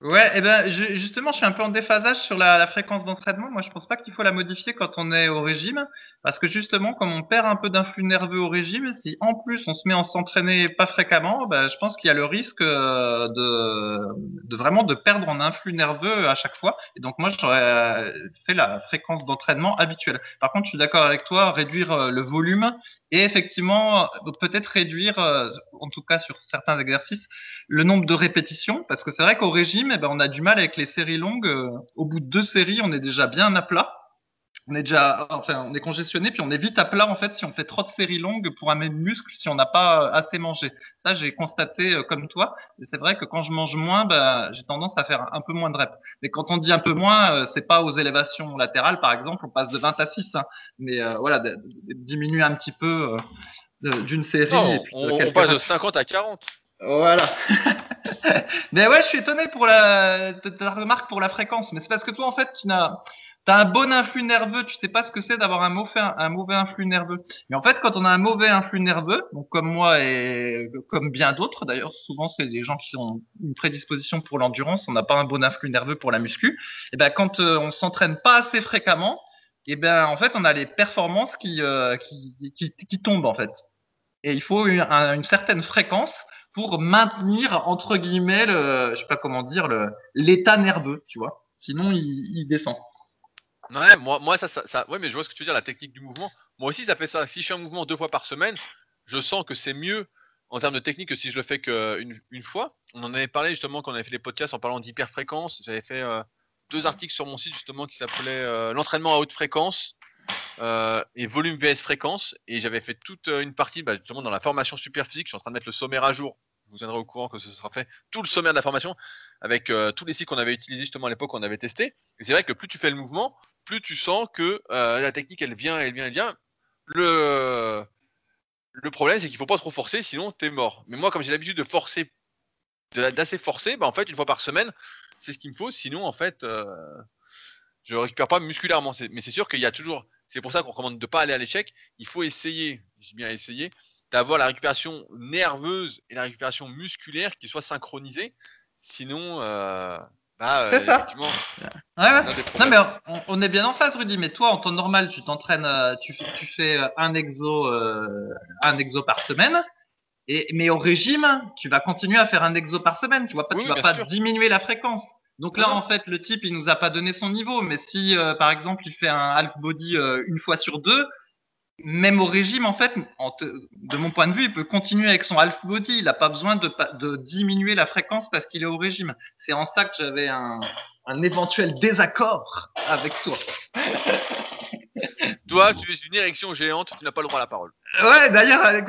Ouais, et eh ben justement, je suis un peu en déphasage sur la, fréquence d'entraînement. Moi, je pense pas qu'il faut la modifier quand on est au régime, parce que justement, comme on perd un peu d'influx nerveux au régime, si en plus on se met à s'entraîner pas fréquemment, ben, je pense qu'il y a le risque euh, de, de vraiment de perdre en influx nerveux à chaque fois. Et donc moi, j'aurais euh, fait la fréquence d'entraînement habituelle. Par contre, je suis d'accord avec toi, réduire euh, le volume et effectivement peut-être réduire, euh, en tout cas sur certains exercices, le nombre de répétitions, parce que c'est vrai qu'au régime, eh ben, on a du mal avec les séries longues. Euh, au bout de deux séries, on est déjà bien à plat on est déjà, enfin, on est congestionné, puis on est vite à plat en fait si on fait trop de séries longues pour un même muscle, si on n'a pas euh, assez mangé. Ça, j'ai constaté euh, comme toi. Et c'est vrai que quand je mange moins, bah, j'ai tendance à faire un peu moins de reps. Mais quand on dit un peu moins, euh, c'est pas aux élévations latérales, par exemple, on passe de 20 à 6. Hein. Mais voilà, de, diminuer un petit peu d'une série. on, passe de 50 à 40. Voilà. *laughs* mais ouais, je suis étonné pour la ta remarque pour la fréquence. Mais c'est parce que toi, en fait, tu n'as T'as un bon influx nerveux, tu sais pas ce que c'est d'avoir un mauvais, influx nerveux. Mais en fait, quand on a un mauvais influx nerveux, donc comme moi et comme bien d'autres, d'ailleurs, souvent c'est des gens qui ont une prédisposition pour l'endurance, on n'a pas un bon influx nerveux pour la muscu. Et ben quand euh, on s'entraîne pas assez fréquemment, et ben en fait on a les performances qui, euh, qui, qui, qui, tombent en fait. Et il faut une, certaine fréquence pour maintenir entre guillemets le, je sais pas comment dire, l'état nerveux, tu vois. Sinon il, il descend. Ouais, moi, moi ça, ça, ouais, mais je vois ce que tu veux dire, la technique du mouvement. Moi aussi, ça fait ça. Si je fais un mouvement deux fois par semaine, je sens que c'est mieux en termes de technique que si je le fais qu'une une fois. On en avait parlé justement quand on avait fait les podcasts en parlant d'hyperfréquence. J'avais fait euh, deux articles sur mon site justement qui s'appelaient euh, l'entraînement à haute fréquence euh, et volume vs fréquence. Et j'avais fait toute une partie bah, justement dans la formation super physique. Je suis en train de mettre le sommaire à jour. Vous viendrez au courant que ce sera fait tout le sommaire de la formation avec tous les sites qu'on avait utilisés justement à l'époque, qu'on avait testé. Et c'est vrai que plus tu fais le mouvement, plus tu sens que euh, la technique elle vient, elle vient, elle vient. Le, le problème c'est qu'il faut pas trop forcer, sinon tu es mort. Mais moi, comme j'ai l'habitude de forcer, d'assez forcer, bah, en fait, une fois par semaine, c'est ce qu'il me faut. Sinon, en fait, euh, je récupère pas musculairement. Mais c'est sûr qu'il y a toujours. C'est pour ça qu'on recommande de pas aller à l'échec. Il faut essayer, j'ai bien essayé, d'avoir la récupération nerveuse et la récupération musculaire qui soient synchronisées. Sinon, euh, bah, c'est ça. Non, mais on, est bien en phase, Rudy. Mais toi, en temps normal, tu t'entraînes, euh, tu, tu, fais euh, un exo, euh, un exo par semaine. Et, mais au régime, tu vas continuer à faire un exo par semaine. Tu vois pas, tu vas pas diminuer la fréquence. Donc là, en fait, le type, il nous a pas donné son niveau. Mais si, par exemple, il fait un half body une fois sur deux, même au régime, en fait, de mon point de vue, il peut continuer avec son half body. Il n'a pas besoin de, de, diminuer la fréquence parce qu'il est au régime. C'est en ça que j'avais un, un, éventuel désaccord avec toi. *laughs* toi, tu es une érection géante, tu n'as pas le droit à la parole. Ouais, d'ailleurs, euh,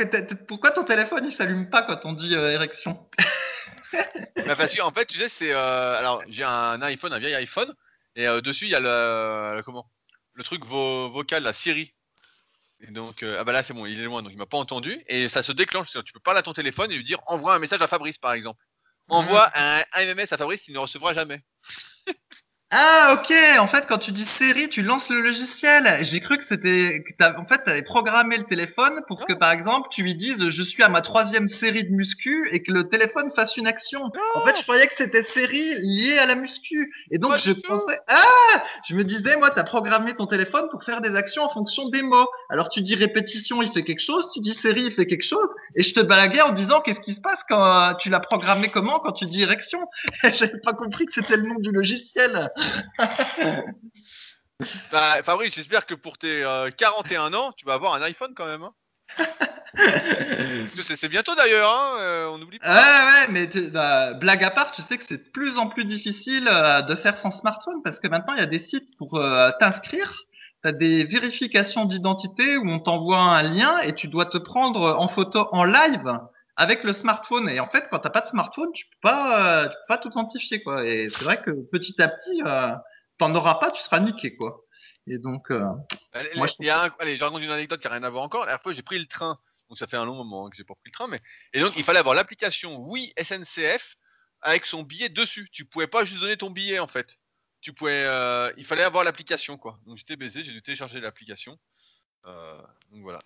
pourquoi ton téléphone il s'allume pas quand on dit euh, érection? *laughs* Bah Parce qu'en fait, tu sais, c'est. Euh, alors, j'ai un iPhone, un vieil iPhone, et dessus, il y a le, comment? Le truc vocal, la Siri. Et donc, euh, ah bah là c'est bon, il est loin, donc il m'a pas entendu. Et ça se déclenche. Tu peux parler à ton téléphone et lui dire envoie un message à Fabrice par exemple. Envoie un, un MMS à Fabrice qui ne recevra jamais. Ah ok, en fait quand tu dis série, tu lances le logiciel. J'ai cru que c'était, en fait tu avais programmé le téléphone pour que par exemple tu lui dises je suis à ma troisième série de muscu et que le téléphone fasse une action. En fait je croyais que c'était série liée à la muscu et donc je pensais ah, je me disais moi tu as programmé ton téléphone pour faire des actions en fonction des mots. Alors tu dis répétition il fait quelque chose, tu dis série il fait quelque chose et je te balaguais en disant qu'est-ce qui se passe quand euh, tu l'as programmé comment quand tu dis érection? *laughs* J'avais pas compris que c'était le nom du logiciel. *laughs* bah, Fabrice, j'espère que pour tes 41 euh, ans, tu vas avoir un iPhone quand même. Hein. *laughs* c'est bientôt d'ailleurs, hein, euh, on oublie pas. Ouais, ouais, mais bah, blague à part, tu sais que c'est de plus en plus difficile euh, de faire son smartphone parce que maintenant il y a des sites pour t'inscrire. Tu as des vérifications d'identité où on t'envoie un lien et tu dois te prendre en photo en live avec le smartphone. Et en fait, quand t'as pas de smartphone, tu peux pas, tu peux pas t'authentifier, quoi. Et c'est vrai que petit à petit, euh, t'en auras pas, tu seras niqué, quoi. Et donc, euh, allez, moi, je allez, je raconte une anecdote qui a rien à voir encore. La dernière fois, j'ai pris le train, donc ça fait un long moment que j'ai pas pris le train, mais et donc il fallait avoir l'application Oui SNCF avec son billet dessus. Tu pouvais pas juste donner ton billet en fait. Tu pouvais, euh, il fallait avoir l'application quoi. Donc j'étais baisé, j'ai dû télécharger l'application. Euh, donc voilà.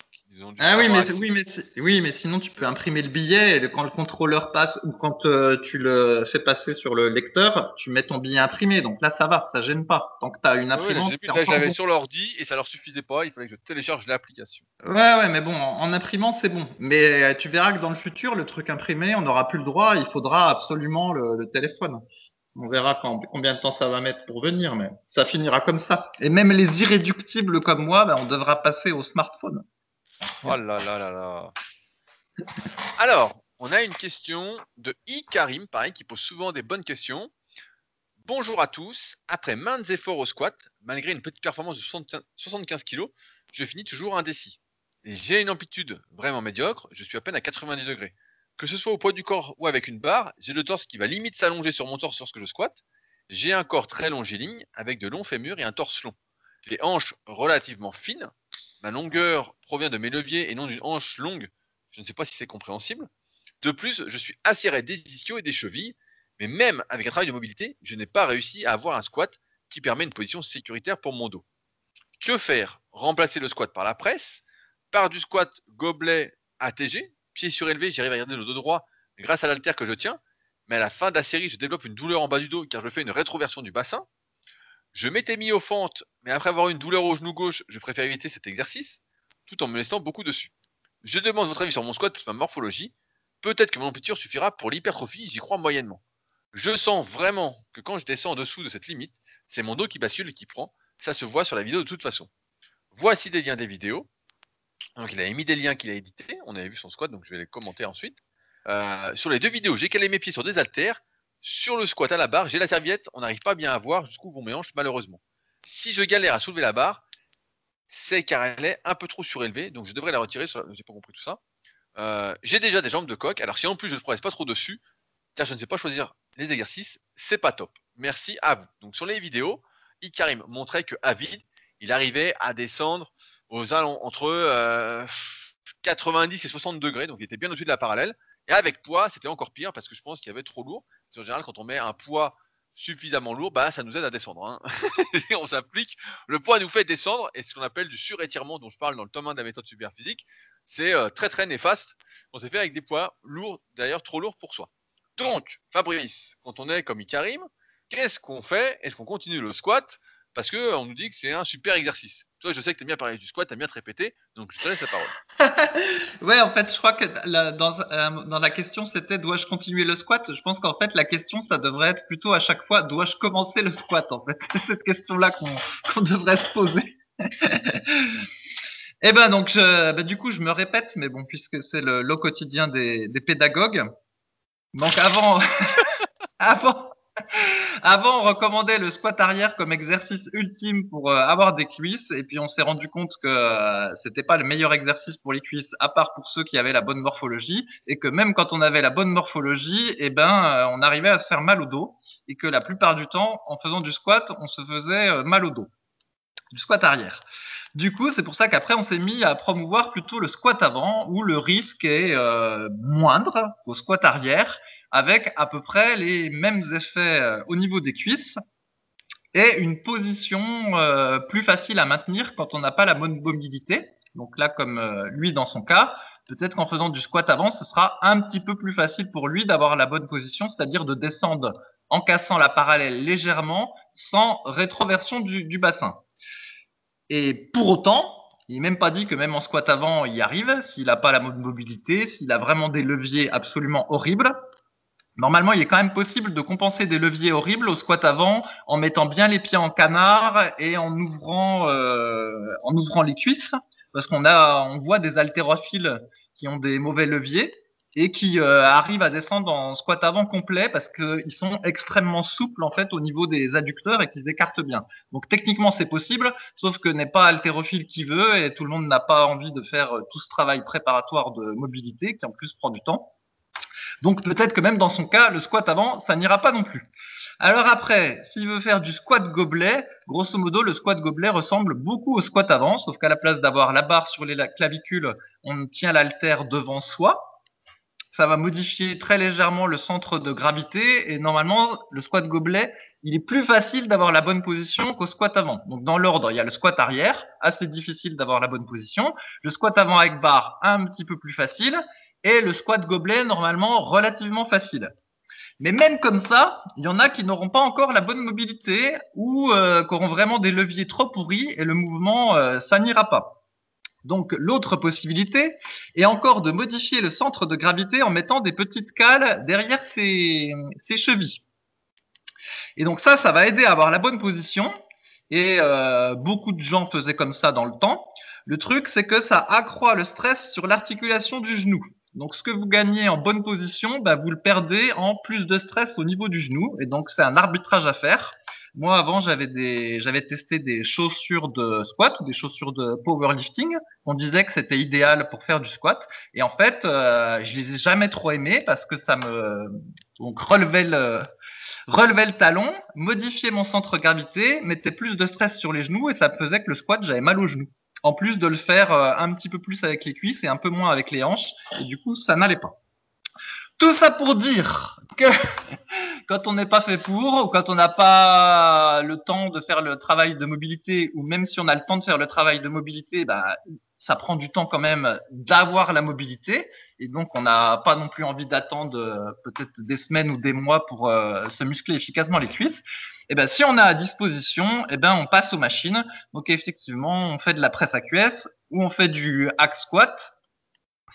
ah oui mais, oui, mais oui, mais sinon tu peux imprimer le billet et quand le contrôleur passe ou quand euh, tu le fais passer sur le lecteur, tu mets ton billet imprimé. Donc là, ça va, ça gêne pas. Tant que tu as une imprimante. Oui, là, j'avais sur l'ordi et ça leur suffisait pas. Il fallait que je télécharge l'application. Ouais, ouais, mais bon, en, imprimant, c'est bon. Mais euh, tu verras que dans le futur, le truc imprimé, on n'aura plus le droit. Il faudra absolument le téléphone. On verra combien de temps ça va mettre pour venir, mais ça finira comme ça. Et même les irréductibles comme moi, ben, on devra passer au smartphone. Oh là là là là. Alors, on a une question de I Karim, pareil, qui pose souvent des bonnes questions. Bonjour à tous. Après maintes efforts au squat, malgré une petite performance de 75 kg, je finis toujours indécis. J'ai une amplitude vraiment médiocre, je suis à peine à 90 degrés. Que ce soit au poids du corps ou avec une barre, j'ai le torse qui va limite s'allonger sur mon torse lorsque je squatte. J'ai un corps très longiligne avec de longs fémurs et un torse long. Les hanches relativement fines. Ma longueur provient de mes leviers et non d'une hanche longue. Je ne sais pas si c'est compréhensible. De plus, je suis raide des ischios et des chevilles, mais même avec un travail de mobilité, je n'ai pas réussi à avoir un squat qui permet une position sécuritaire pour mon dos. Que faire? Remplacer le squat par la presse, par du squat gobelet ATG, pied surélevé, j'arrive à garder le dos droit grâce à l'altère que je tiens, mais à la fin de la série, je développe une douleur en bas du dos car je fais une rétroversion du bassin. Je m'étais mis aux fentes, mais après avoir une douleur au genou gauche, je préfère éviter cet exercice, tout en me laissant beaucoup dessus. Je demande votre avis sur mon squat plus ma morphologie. Peut-être que mon amplitude suffira pour l'hypertrophie, j'y crois moyennement. Je sens vraiment que quand je descends en dessous de cette limite, c'est mon dos qui bascule et qui prend. Ça se voit sur la vidéo de toute façon. Voici des liens des vidéos. Donc il a mis des liens qu'il a édités. On avait vu son squat, donc je vais les commenter ensuite. Euh, sur les deux vidéos, j'ai calé mes pieds sur des haltères. Sur le squat à la barre, j'ai la serviette. On n'arrive pas bien à voir jusqu'où vont mes hanches, malheureusement. Si je galère à soulever la barre, c'est car elle est un peu trop surélevée. Donc je devrais la retirer. Je n'ai pas compris tout ça. Euh, j'ai déjà des jambes de coq. Alors si en plus je ne progresse pas trop dessus, car je ne sais pas choisir les exercices, c'est pas top. Merci à vous. Donc sur les vidéos, Ikarim montrait que Avid, il arrivait à descendre entre 90 euh, et 60 degrés, donc il était bien au-dessus de la parallèle. Et avec poids, c'était encore pire parce que je pense qu'il y avait trop lourd. En général, quand on met un poids suffisamment lourd, bah, ça nous aide à descendre. Hein. *laughs* on s'applique, le poids nous fait descendre, et ce qu'on appelle du surétirement dont je parle dans le tome 1 de la méthode superphysique, c'est euh, très très néfaste. On s'est fait avec des poids lourds, d'ailleurs trop lourds pour soi. Donc, Fabrice, quand on est comme Ikarim, qu'est-ce qu'on fait? Est-ce qu'on continue le squat? Parce qu'on nous dit que c'est un super exercice. Toi, je sais que tu aimes bien parler du squat, tu aimes bien te répéter, donc je te laisse la parole. *laughs* ouais, en fait, je crois que dans, euh, dans, la question, c'était dois-je continuer le squat? Je pense qu'en fait, la question, ça devrait être plutôt à chaque fois dois-je commencer le squat En fait, c'est *laughs* cette question-là qu'on devrait se poser. *laughs* Eh ben donc, bah, du coup, je me répète, mais bon, puisque c'est le lot quotidien des, des pédagogues, donc avant, avant, avant, on recommandait le squat arrière comme exercice ultime pour euh, avoir des cuisses, et puis on s'est rendu compte que euh, c'était pas le meilleur exercice pour les cuisses, à part pour ceux qui avaient la bonne morphologie, et que même quand on avait la bonne morphologie, eh ben, euh, on arrivait à se faire mal au dos, et que la plupart du temps, en faisant du squat, on se faisait mal au dos, du squat arrière. Du coup, c'est pour ça qu'après, on s'est mis à promouvoir plutôt le squat avant, où le risque est euh, moindre au squat arrière, avec à peu près les mêmes effets euh, au niveau des cuisses et une position euh, plus facile à maintenir quand on n'a pas la bonne mobilité. Donc là, comme lui dans son cas, peut-être qu'en faisant du squat avant, ce sera un petit peu plus facile pour lui d'avoir la bonne position, c'est-à-dire de descendre en cassant la parallèle légèrement sans rétroversion du bassin. Et pour autant, il n'est même pas dit que même en squat avant, il y arrive, s'il n'a pas la mobilité, s'il a vraiment des leviers absolument horribles. Normalement, il est quand même possible de compenser des leviers horribles au squat avant en mettant bien les pieds en canard et en ouvrant, euh, en ouvrant les cuisses, parce qu'on a, on voit des haltérophiles qui ont des mauvais leviers et qui euh, arrivent à descendre en squat avant complet parce qu'ils sont extrêmement souples en fait au niveau des adducteurs et qu'ils écartent bien. Donc techniquement c'est possible, sauf que n'est pas haltérophile qui veut et tout le monde n'a pas envie de faire euh, tout ce travail préparatoire de mobilité qui en plus prend du temps. Donc peut-être que même dans son cas, le squat avant, ça n'ira pas non plus. Alors après, s'il veut faire du squat gobelet, grosso modo, le squat gobelet ressemble beaucoup au squat avant, sauf qu'à la place d'avoir la barre sur les clavicules, on tient l'haltère devant soi ça va modifier très légèrement le centre de gravité et normalement le squat gobelet il est plus facile d'avoir la bonne position qu'au squat avant. Donc dans l'ordre, il y a le squat arrière, assez difficile d'avoir la bonne position, le squat avant avec barre un petit peu plus facile et le squat gobelet normalement relativement facile. Mais même comme ça, il y en a qui n'auront pas encore la bonne mobilité ou euh, qui auront vraiment des leviers trop pourris et le mouvement, euh, ça n'ira pas. Donc l'autre possibilité est encore de modifier le centre de gravité en mettant des petites cales derrière ses, chevilles. Et donc ça, ça va aider à avoir la bonne position. Et euh, beaucoup de gens faisaient comme ça dans le temps. Le truc, c'est que ça accroît le stress sur l'articulation du genou. Donc, ce que vous gagnez en bonne position, bah, vous le perdez en plus de stress au niveau du genou. Et donc, c'est un arbitrage à faire. Moi, avant, j'avais des, j'avais testé des chaussures de squat ou des chaussures de powerlifting. On disait que c'était idéal pour faire du squat. Et en fait, euh, je les ai jamais trop aimées parce que ça me, donc, relevait le, relevait le talon, modifiait mon centre de gravité, mettait plus de stress sur les genoux et ça faisait que le squat, j'avais mal aux genoux. En plus de le faire euh, un petit peu plus avec les cuisses et un peu moins avec les hanches. Et du coup, ça n'allait pas. Tout ça pour dire que *laughs* quand on n'est pas fait pour, ou quand on n'a pas le temps de faire le travail de mobilité, ou même si on a le temps de faire le travail de mobilité, bah, ça prend du temps quand même d'avoir la mobilité. Et donc, on n'a pas non plus envie d'attendre euh, peut-être des semaines ou des mois pour euh, se muscler efficacement les cuisses. Et ben, si on a à disposition, et ben, on passe aux machines. Donc, effectivement, on fait de la presse à cuisse ou on fait du hack squat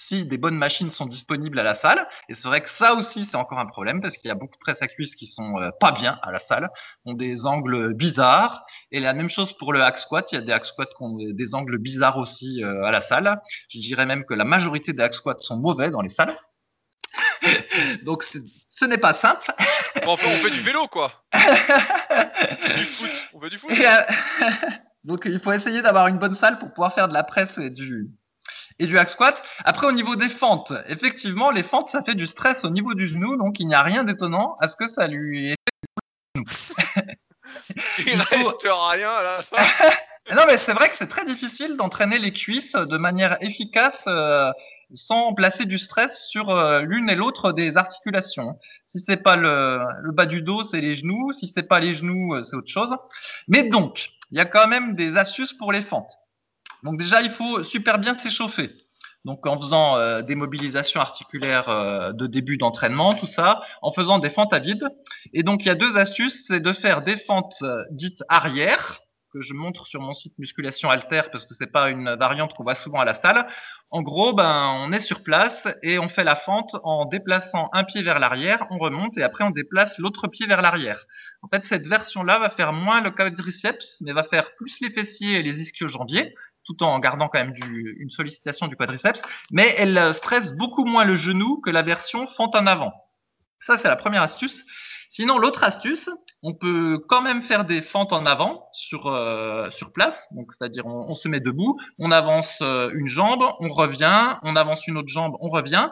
si des bonnes machines sont disponibles à la salle. Et c'est vrai que ça aussi, c'est encore un problème parce qu'il y a beaucoup de presse à cuisse qui sont euh, pas bien à la salle, ont des angles bizarres. Et la même chose pour le hack squat. Il y a des hack squats qui ont des angles bizarres aussi euh, à la salle. Je dirais même que la majorité des hack squats sont mauvais dans les salles. *laughs* Donc ce n'est pas simple. on fait du vélo quoi. *laughs* du foot. On fait du foot. *laughs* Donc il faut essayer d'avoir une bonne salle pour pouvoir faire de la presse et du, et du hack squat. Après, au niveau des fentes, effectivement, les fentes, ça fait du stress au niveau du genou, donc il n'y a rien d'étonnant à ce que ça lui ait *laughs* Il reste rien à la fin. non, mais c'est vrai que c'est très difficile d'entraîner les cuisses de manière efficace euh, sans placer du stress sur euh, l'une et l'autre des articulations. Si c'est pas le, le, bas du dos, c'est les genoux. Si c'est pas les genoux, euh, c'est autre chose. Mais donc, il y a quand même des astuces pour les fentes. Donc déjà, il faut super bien s'échauffer. Donc en faisant euh, des mobilisations articulaires euh, de début d'entraînement, tout ça, en faisant des fentes à vide. Et donc il y a deux astuces, c'est de faire des fentes euh, dites arrière, que je montre sur mon site Musculation Alter parce que c'est pas une variante qu'on voit souvent à la salle. En gros, ben on est sur place et on fait la fente en déplaçant un pied vers l'arrière, on remonte et après on déplace l'autre pied vers l'arrière. En fait, cette version-là va faire moins le quadriceps, mais va faire plus les fessiers et les ischio-jambiers tout en gardant quand même une sollicitation du quadriceps, mais elle euh, stresse beaucoup moins le genou que la version fente en avant. Ça, c'est la première astuce. Sinon, l'autre astuce, on peut quand même faire des fentes en avant sur, euh, sur place. C'est-à-dire, on, se met debout, on avance euh, une jambe, on revient, on avance une autre jambe, on revient.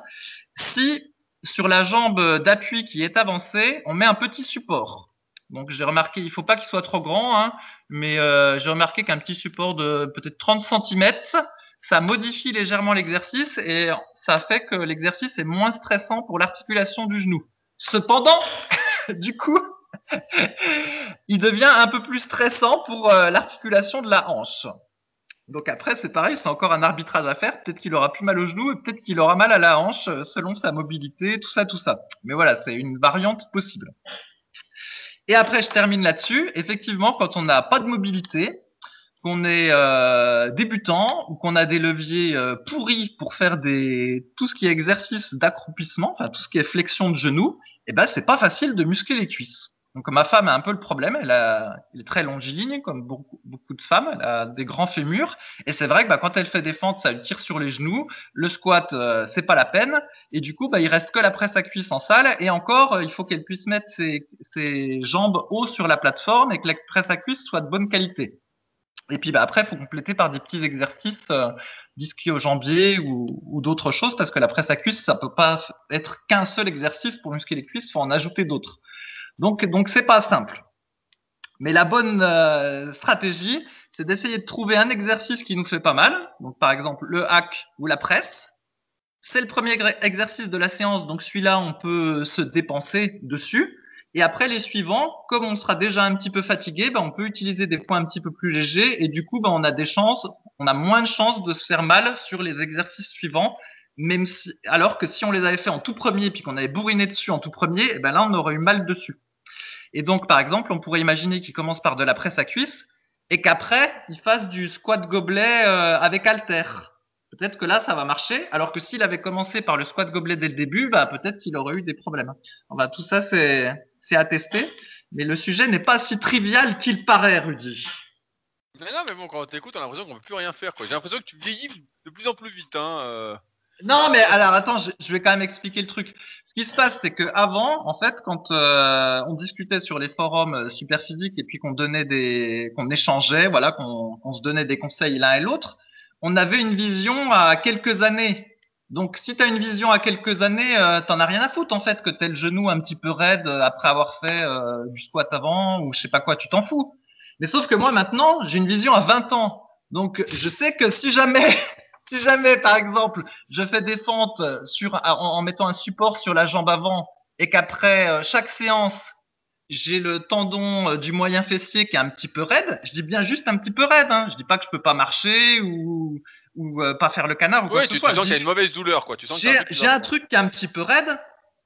Si sur la jambe d'appui qui est avancée, on met un petit support. Donc j'ai remarqué, il faut pas qu'il soit trop grand, hein, mais euh, j'ai remarqué qu'un petit support de peut-être 30 cm, ça modifie légèrement l'exercice et ça fait que l'exercice est moins stressant pour l'articulation du genou. Cependant, *laughs* du coup, *laughs* il devient un peu plus stressant pour euh, l'articulation de la hanche. Donc après, c'est pareil, c'est encore un arbitrage à faire. Peut-être qu'il aura plus mal au genou et peut-être qu'il aura mal à la hanche euh, selon sa mobilité, tout ça, tout ça. Mais voilà, c'est une variante possible. Et après, je termine là-dessus. Effectivement, quand on n'a pas de mobilité, qu'on est euh, débutant ou qu'on a des leviers euh, pourris pour faire des tout ce qui est exercice d'accroupissement, enfin tout ce qui est flexion de genoux, eh ben c'est pas facile de muscler les cuisses. Donc ma femme a un peu le problème, elle, a, est très longiligne comme beaucoup, de femmes, elle a des grands fémurs et c'est vrai que bah, quand elle fait des fentes, ça lui tire sur les genoux. Le squat, euh, c'est pas la peine et du coup bah, il reste que la presse à cuisse en salle et encore euh, il faut qu'elle puisse mettre ses, jambes haut sur la plateforme et que la presse à cuisse soit de bonne qualité. Et puis bah, après il faut compléter par des petits exercices euh, d'ischio-jambier ou, ou d'autres choses parce que la presse à cuisse ça peut pas être qu'un seul exercice pour muscler les cuisses, il faut en ajouter d'autres. Donc, donc c'est pas simple. Mais la bonne euh, stratégie, c'est d'essayer de trouver un exercice qui nous fait pas mal. Donc, par exemple, le hack ou la presse. C'est le premier exercice de la séance, donc celui-là, on peut se dépenser dessus. Et après, les suivants, comme on sera déjà un petit peu fatigué, ben, on peut utiliser des points un petit peu plus légers et du coup, ben, on a des chances, on a moins de chances de se faire mal sur les exercices suivants même si, alors que si on les avait fait en tout premier puis qu'on avait bourriné dessus en tout premier, eh ben là on aurait eu mal dessus. Et donc, par exemple, on pourrait imaginer qu'il commence par de la presse à cuisse et qu'après, il fasse du squat gobelet euh, avec halter. Peut-être que là, ça va marcher, alors que s'il avait commencé par le squat gobelet dès le début, bah, peut-être qu'il aurait eu des problèmes. Enfin, tout ça, c'est à tester, mais le sujet n'est pas si trivial qu'il paraît, Rudy. Non, mais bon, quand on t'écoute, on a l'impression qu'on peut plus rien faire. J'ai l'impression que tu vieillis de plus en plus vite. Hein, euh. Non, mais alors attends, je, vais quand même expliquer le truc. Ce qui se passe, c'est que avant, en fait, quand euh, on discutait sur les forums euh, super physiques et puis qu'on donnait des, qu'on échangeait, voilà, qu'on se donnait des conseils l'un et l'autre, on avait une vision à quelques années. Donc, si tu as une vision à quelques années, euh, t'en as rien à foutre en fait que t'aies le genou un petit peu raide après avoir fait du squat avant ou je sais pas quoi, tu t'en fous. Mais sauf que moi maintenant, j'ai une vision à 20 ans. Donc, je sais que si jamais si jamais, par exemple, je fais des fentes sur, en, mettant un support sur la jambe avant et qu'après euh, chaque séance, j'ai le tendon euh, du moyen fessier qui est un petit peu raide, je dis bien juste un petit peu raide. Hein. Je dis pas que je peux pas marcher ou, ou euh, pas faire le canard ou quoi tu, tu sens qu'il y a une mauvaise douleur, quoi. Tu sens j'ai un truc qui est un petit peu raide.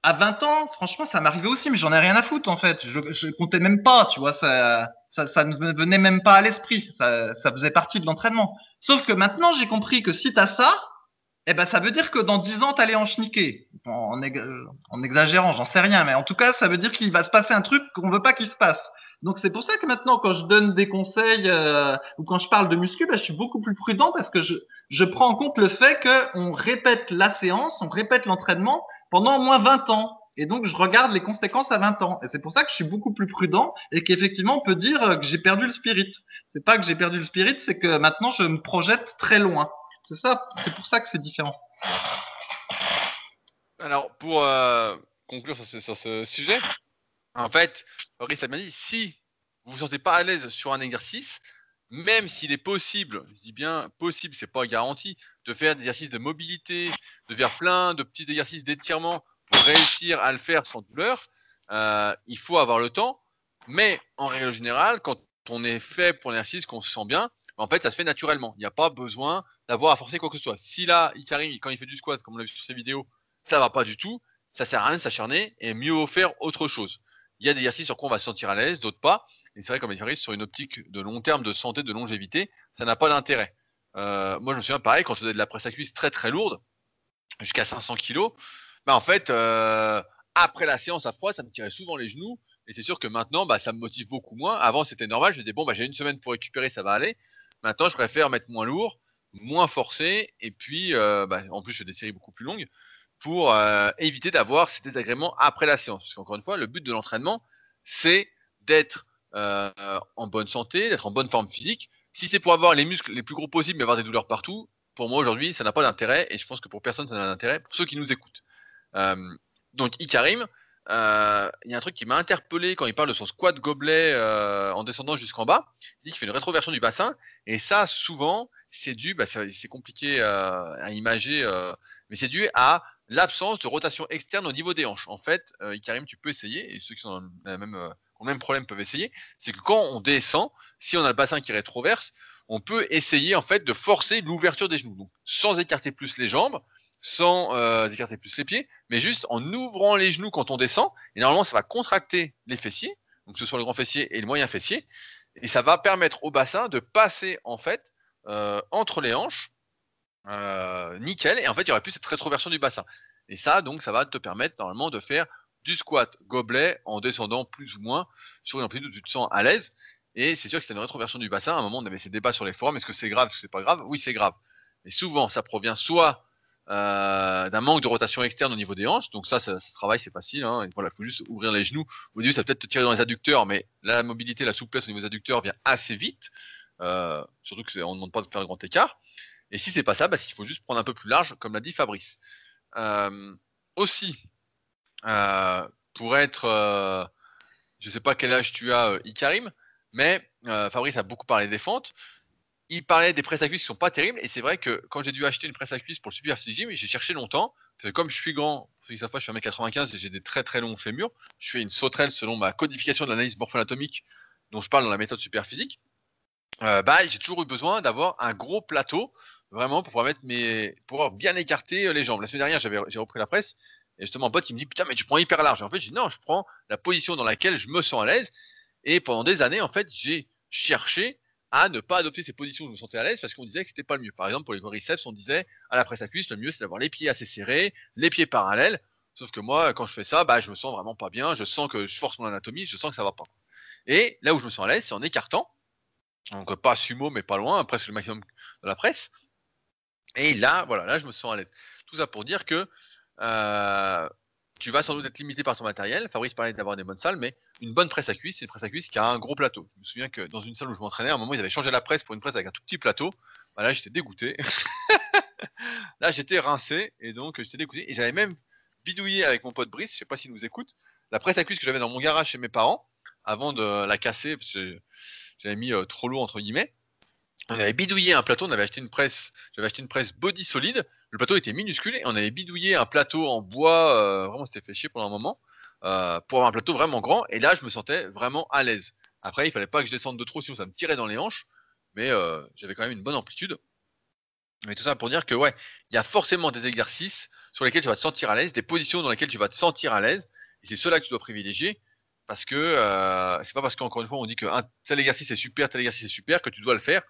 À 20 ans, franchement, ça m'arrivait aussi, mais j'en ai rien à foutre en fait. Je, je comptais même pas, tu vois. Ça, ça, ça ne me venait même pas à l'esprit. Ça, ça faisait partie de l'entraînement. Sauf que maintenant, j'ai compris que si tu as ça, eh ben, ça veut dire que dans 10 ans, tu allais en cheniquer. En, en exagérant, j'en sais rien, mais en tout cas, ça veut dire qu'il va se passer un truc qu'on veut pas qu'il se passe. Donc c'est pour ça que maintenant, quand je donne des conseils euh, ou quand je parle de muscu, ben, je suis beaucoup plus prudent parce que je, je prends en compte le fait qu'on répète la séance, on répète l'entraînement pendant au moins 20 ans. Et donc, je regarde les conséquences à 20 ans. Et c'est pour ça que je suis beaucoup plus prudent et qu'effectivement, on peut dire que j'ai perdu le spirit. C'est pas que j'ai perdu le spirit, c'est que maintenant, je me projette très loin. C'est ça, c'est pour ça que c'est différent. Alors, pour euh, conclure sur ce, sujet, en fait, Fabrice a bien dit, si vous vous sentez pas à l'aise sur un exercice, même s'il est possible, je dis bien possible, c'est pas garanti, de faire des exercices de mobilité, de faire plein de petits exercices d'étirement pour réussir à le faire sans douleur, euh, il faut avoir le temps. Mais en règle générale, quand on est fait pour l'exercice, qu'on se sent bien, en fait, ça se fait naturellement. Il n'y a pas besoin d'avoir à forcer quoi que ce soit. Si là, il arrive, quand il fait du squat, comme on l'a vu sur ces vidéos, ça va pas du tout, ça sert à rien de s'acharner et mieux vaut faire autre chose. Il y a des exercices sur quoi on va se sentir à l'aise, d'autres pas. Et c'est vrai, comme arrive sur une optique de long terme, de santé, de longévité, ça n'a pas d'intérêt. Euh, moi, je me souviens pareil, quand je faisais de la presse à cuisse très très lourde, jusqu'à 500 kg, bah, en fait, euh, après la séance à froid, ça me tirait souvent les genoux. Et c'est sûr que maintenant, bah, ça me motive beaucoup moins. Avant, c'était normal. Je me disais, bon, bah, j'ai une semaine pour récupérer, ça va aller. Maintenant, je préfère mettre moins lourd, moins forcé. Et puis, euh, bah, en plus, je fais des séries beaucoup plus longues pour euh, éviter d'avoir ces désagréments après la séance. Parce qu'encore une fois, le but de l'entraînement, c'est d'être en bonne santé, d'être en bonne forme physique. Si c'est pour avoir les muscles les plus gros possibles, mais avoir des douleurs partout, pour moi aujourd'hui, ça n'a pas d'intérêt. Et je pense que pour personne, ça n'a d'intérêt. Pour ceux qui nous écoutent. Euh, donc Ikarim, euh, il y a un truc qui m'a interpellé quand il parle de son squat gobelet euh, en descendant jusqu'en bas. Il dit qu'il fait une rétroversion du bassin. Et ça, souvent, c'est dû, bah, c'est compliqué à imager, mais c'est dû à l'absence de rotation externe au niveau des hanches. En fait, Ikarim, tu peux essayer, et ceux qui même, ont le même problème peuvent essayer, c'est que quand on descend, si on a le bassin qui rétroverse, on peut essayer en fait de forcer l'ouverture des genoux, donc sans écarter plus les jambes, sans euh, écarter plus les pieds, mais juste en ouvrant les genoux quand on descend. Et normalement, ça va contracter les fessiers, donc que ce soit le grand fessier et le moyen fessier, et ça va permettre au bassin de passer en fait euh, entre les hanches, euh, nickel. Et en fait, il y aurait plus cette rétroversion du bassin. Et ça, donc, ça va te permettre normalement de faire du squat gobelet en descendant plus ou moins sur une amplitude où tu te sens à l'aise. Et c'est sûr que c'est une rétroversion du bassin. À un moment, on avait ces débats sur les forums. Est-ce que c'est grave? Est-ce que c'est pas grave? Oui, c'est grave. Et souvent, ça provient soit euh, d'un manque de rotation externe au niveau des hanches. Donc ça, ça, ça travaille, c'est facile. Hein. Il faut juste ouvrir les genoux. Au début, ça peut-être te tirer dans les adducteurs, mais la mobilité, la souplesse au niveau des adducteurs vient assez vite. Euh, surtout qu'on ne demande pas de faire un grand écart. Et si c'est pas ça, bah, il faut juste prendre un peu plus large, comme l'a dit Fabrice. Euh, aussi, pour être, je sais pas quel âge tu as, Ikarim, mais Fabrice a beaucoup parlé des fentes il parlait des presses à cuisse qui sont pas terribles. Et c'est vrai que quand j'ai dû acheter une presse à cuisse pour le Super Gym, j'ai cherché longtemps. Parce que comme je suis grand, pour ceux qui savent pas, je suis 1m95 et j'ai des très très longs fémurs. Je fais une sauterelle selon ma codification de l'analyse morpho-anatomique dont je parle dans la méthode super physique. Euh, bah, j'ai toujours eu besoin d'avoir un gros plateau vraiment pour pouvoir, mettre mes... pouvoir bien écarter euh, les jambes. La semaine dernière, j'ai repris la presse et justement, bot, il me dit Putain, mais tu prends hyper large. Et en fait, je dis Non, je prends la position dans laquelle je me sens à l'aise. Et pendant des années, en fait, j'ai cherché à ne pas adopter ces positions où je me sentais à l'aise parce qu'on disait que c'était pas le mieux. Par exemple, pour les quadriceps, on disait à la presse à cuisse, le mieux c'est d'avoir les pieds assez serrés, les pieds parallèles. Sauf que moi, quand je fais ça, bah, je me sens vraiment pas bien. Je sens que je force mon anatomie, je sens que ça va pas. Et là où je me sens à l'aise, c'est en écartant. Donc pas sumo, mais pas loin, presque le maximum de la presse. Et là, voilà, là, je me sens à l'aise. Tout ça pour dire que euh, tu vas sans doute être limité par ton matériel. Fabrice parlait d'avoir des bonnes salles, mais une bonne presse à cuisse, c'est une presse à cuisse qui a un gros plateau. Je me souviens que dans une salle où je m'entraînais, à un moment, ils avaient changé la presse pour une presse avec un tout petit plateau. Bah, là, j'étais dégoûté. *laughs* là, j'étais rincé, et donc j'étais dégoûté. Et j'avais même bidouillé avec mon pote Brice, je sais pas s'il nous écoute, la presse à cuisse que j'avais dans mon garage chez mes parents, avant de la casser, parce que j'avais mis euh, trop lourd, entre guillemets. On avait bidouillé un plateau, on avait acheté une presse, j'avais acheté une presse body solide. Le plateau était minuscule et on avait bidouillé un plateau en bois, euh, vraiment c'était fait chier pendant un moment, euh, pour avoir un plateau vraiment grand. Et là, je me sentais vraiment à l'aise. Après, il fallait pas que je descende de trop, sinon ça me tirait dans les hanches. Mais euh, j'avais quand même une bonne amplitude. Mais tout ça pour dire que ouais, il y a forcément des exercices sur lesquels tu vas te sentir à l'aise, des positions dans lesquelles tu vas te sentir à l'aise. Et c'est cela que tu dois privilégier. Parce que c'est pas parce qu'encore une fois on dit que tel exercice est super, tel exercice est super que tu dois le faire.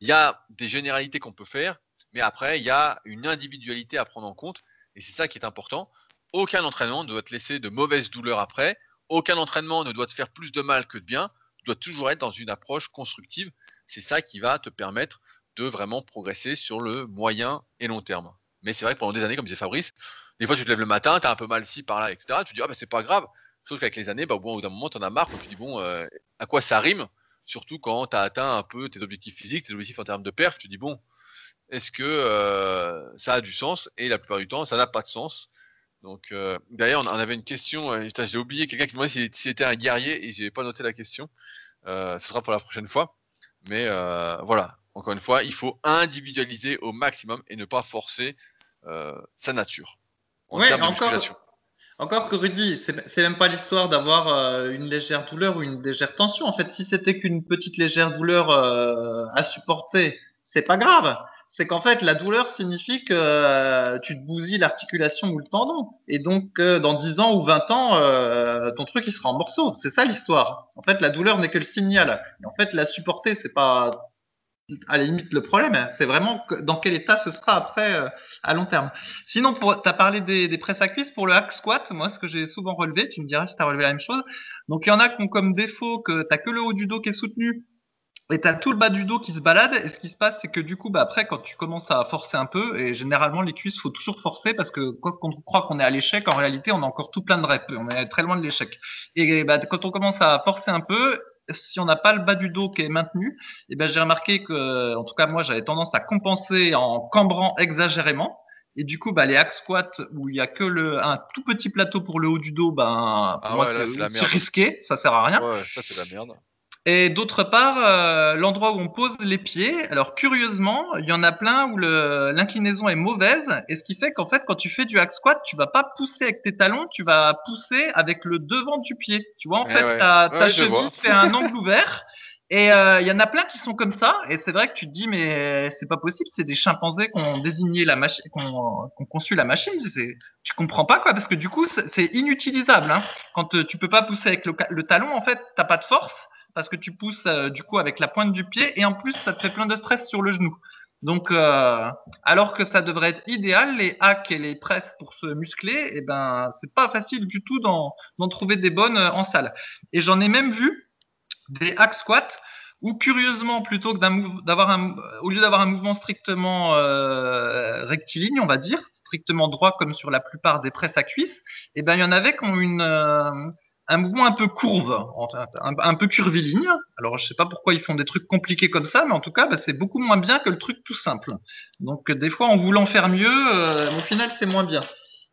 Il y a des généralités qu'on peut faire, mais après, il y a une individualité à prendre en compte, et c'est ça qui est important. Aucun entraînement ne doit te laisser de mauvaises douleurs après, aucun entraînement ne doit te faire plus de mal que de bien, tu dois toujours être dans une approche constructive. C'est ça qui va te permettre de vraiment progresser sur le moyen et long terme. Mais c'est vrai que pendant des années, comme disait Fabrice, des fois tu te lèves le matin, tu as un peu mal ci, par là, etc. Tu dis, ah bah c'est pas grave. Sauf qu'avec les années, bah, au bout d'un moment, tu en as marre, quand tu dis, bon, euh, à quoi ça rime? Surtout quand tu as atteint un peu tes objectifs physiques, tes objectifs en termes de perf, tu dis, bon, est-ce que euh, ça a du sens? Et la plupart du temps, ça n'a pas de sens. Donc, euh, d'ailleurs, on avait une question, euh, j'ai oublié quelqu'un qui demandait si c'était un guerrier et j'ai pas noté la question. ce sera pour la prochaine fois. Mais voilà, encore une fois, il faut individualiser au maximum et ne pas forcer sa nature en termes de musculation. Encore que Rudy, c'est même pas l'histoire d'avoir une légère douleur ou une légère tension. En fait, si c'était qu'une petite légère douleur à supporter, c'est pas grave c'est qu'en fait, la douleur signifie que euh, tu te bousilles l'articulation ou le tendon. Et donc, euh, dans 10 ans ou 20 ans, euh, ton truc, il sera en morceaux. C'est ça l'histoire. En fait, la douleur n'est que le signal. Et en fait, la supporter, c'est pas à la limite le problème. C'est vraiment dans quel état ce sera après à long terme. Sinon, tu as parlé des, des presses à cuisse. Pour le hack squat, moi, ce que j'ai souvent relevé, tu me diras si tu as relevé la même chose. Donc, il y en a qui ont comme défaut que tu que le haut du dos qui est soutenu et t'as tout le bas du dos qui se balade. Et ce qui se passe, c'est que du coup, bah, après, quand tu commences à forcer un peu, et généralement les cuisses, faut toujours forcer parce que quand on croit qu'on est à l'échec, en réalité, on a encore tout plein de reps. On est très loin de l'échec. Et bah, quand on commence à forcer un peu, si on n'a pas le bas du dos qui est maintenu, et ben j'ai remarqué que, en tout cas, moi, j'avais tendance à compenser en cambrant exagérément. Et du coup, bah, les hack squats où il y a que le, un tout petit plateau pour le haut du dos, ben, ah c'est risqué, ça sert à rien. Ouais, ça c'est la merde. Et d'autre part, euh, l'endroit où on pose les pieds, alors curieusement, il y en a plein où l'inclinaison est mauvaise, et ce qui fait qu'en fait, quand tu fais du hack squat, tu vas pas pousser avec tes talons, tu vas pousser avec le devant du pied. Tu vois, en eh fait, ta, cheville fait un angle ouvert. Et euh, il y en a plein qui sont comme ça, et c'est vrai que tu te dis mais c'est pas possible, c'est des chimpanzés qui ont désigné la machine, qui ont, conçu la machine. Tu comprends pas quoi, parce que du coup c'est inutilisable. Hein. Quand euh, tu peux pas pousser avec le, le talon, en fait, t'as pas de force parce que tu pousses euh, du coup avec la pointe du pied et en plus ça te fait plein de stress sur le genou. Donc, euh, alors que ça devrait être idéal, les hacks et les presses pour se muscler, et eh ben, c'est pas facile du tout d'en trouver des bonnes euh, en salle. Et j'en ai même vu des hack squats où, curieusement, plutôt que d'avoir au lieu d'avoir un mouvement strictement rectiligne, on va dire, strictement droit comme sur la plupart des presses à cuisse, et eh ben, il y en avait qui ont une, un mouvement un peu courbe, un, peu curviligne. Alors, je sais pas pourquoi ils font des trucs compliqués comme ça, mais en tout cas, bah, c'est beaucoup moins bien que le truc tout simple. Donc, des fois, en voulant faire mieux, euh, au final, c'est moins bien.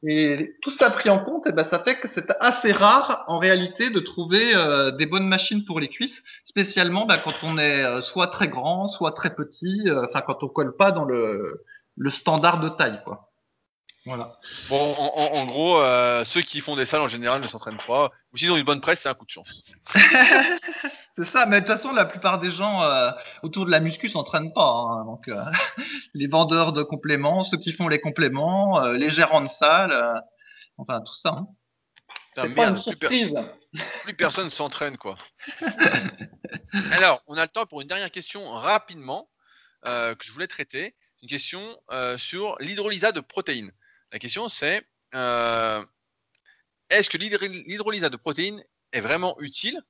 Et tout ça pris en compte, et eh ben, ça fait que c'est assez rare, en réalité, de trouver euh, des bonnes machines pour les cuisses, spécialement bah, quand on est euh, soit très grand, soit très petit, enfin, quand on colle pas dans le, le standard de taille, quoi. Bon, en, gros, euh, ceux qui font des salles en général ne s'entraînent pas. Ou s'ils ont une bonne presse, c'est un coup de chance. *laughs* c'est ça, mais de toute façon, la plupart des gens euh, autour de la muscu s'entraînent pas. Hein. donc, euh, *laughs* les vendeurs de compléments, ceux qui font les compléments, les gérants de salle, enfin tout ça. Hein. C'est pas une surprise. Plus, plus personne s'entraîne, quoi. *laughs* Alors, on a le temps pour une dernière question rapidement que je voulais traiter. Une question sur l'hydrolysa de protéines. La question c'est euh, est-ce que l'hydrolyse de protéines est vraiment utile?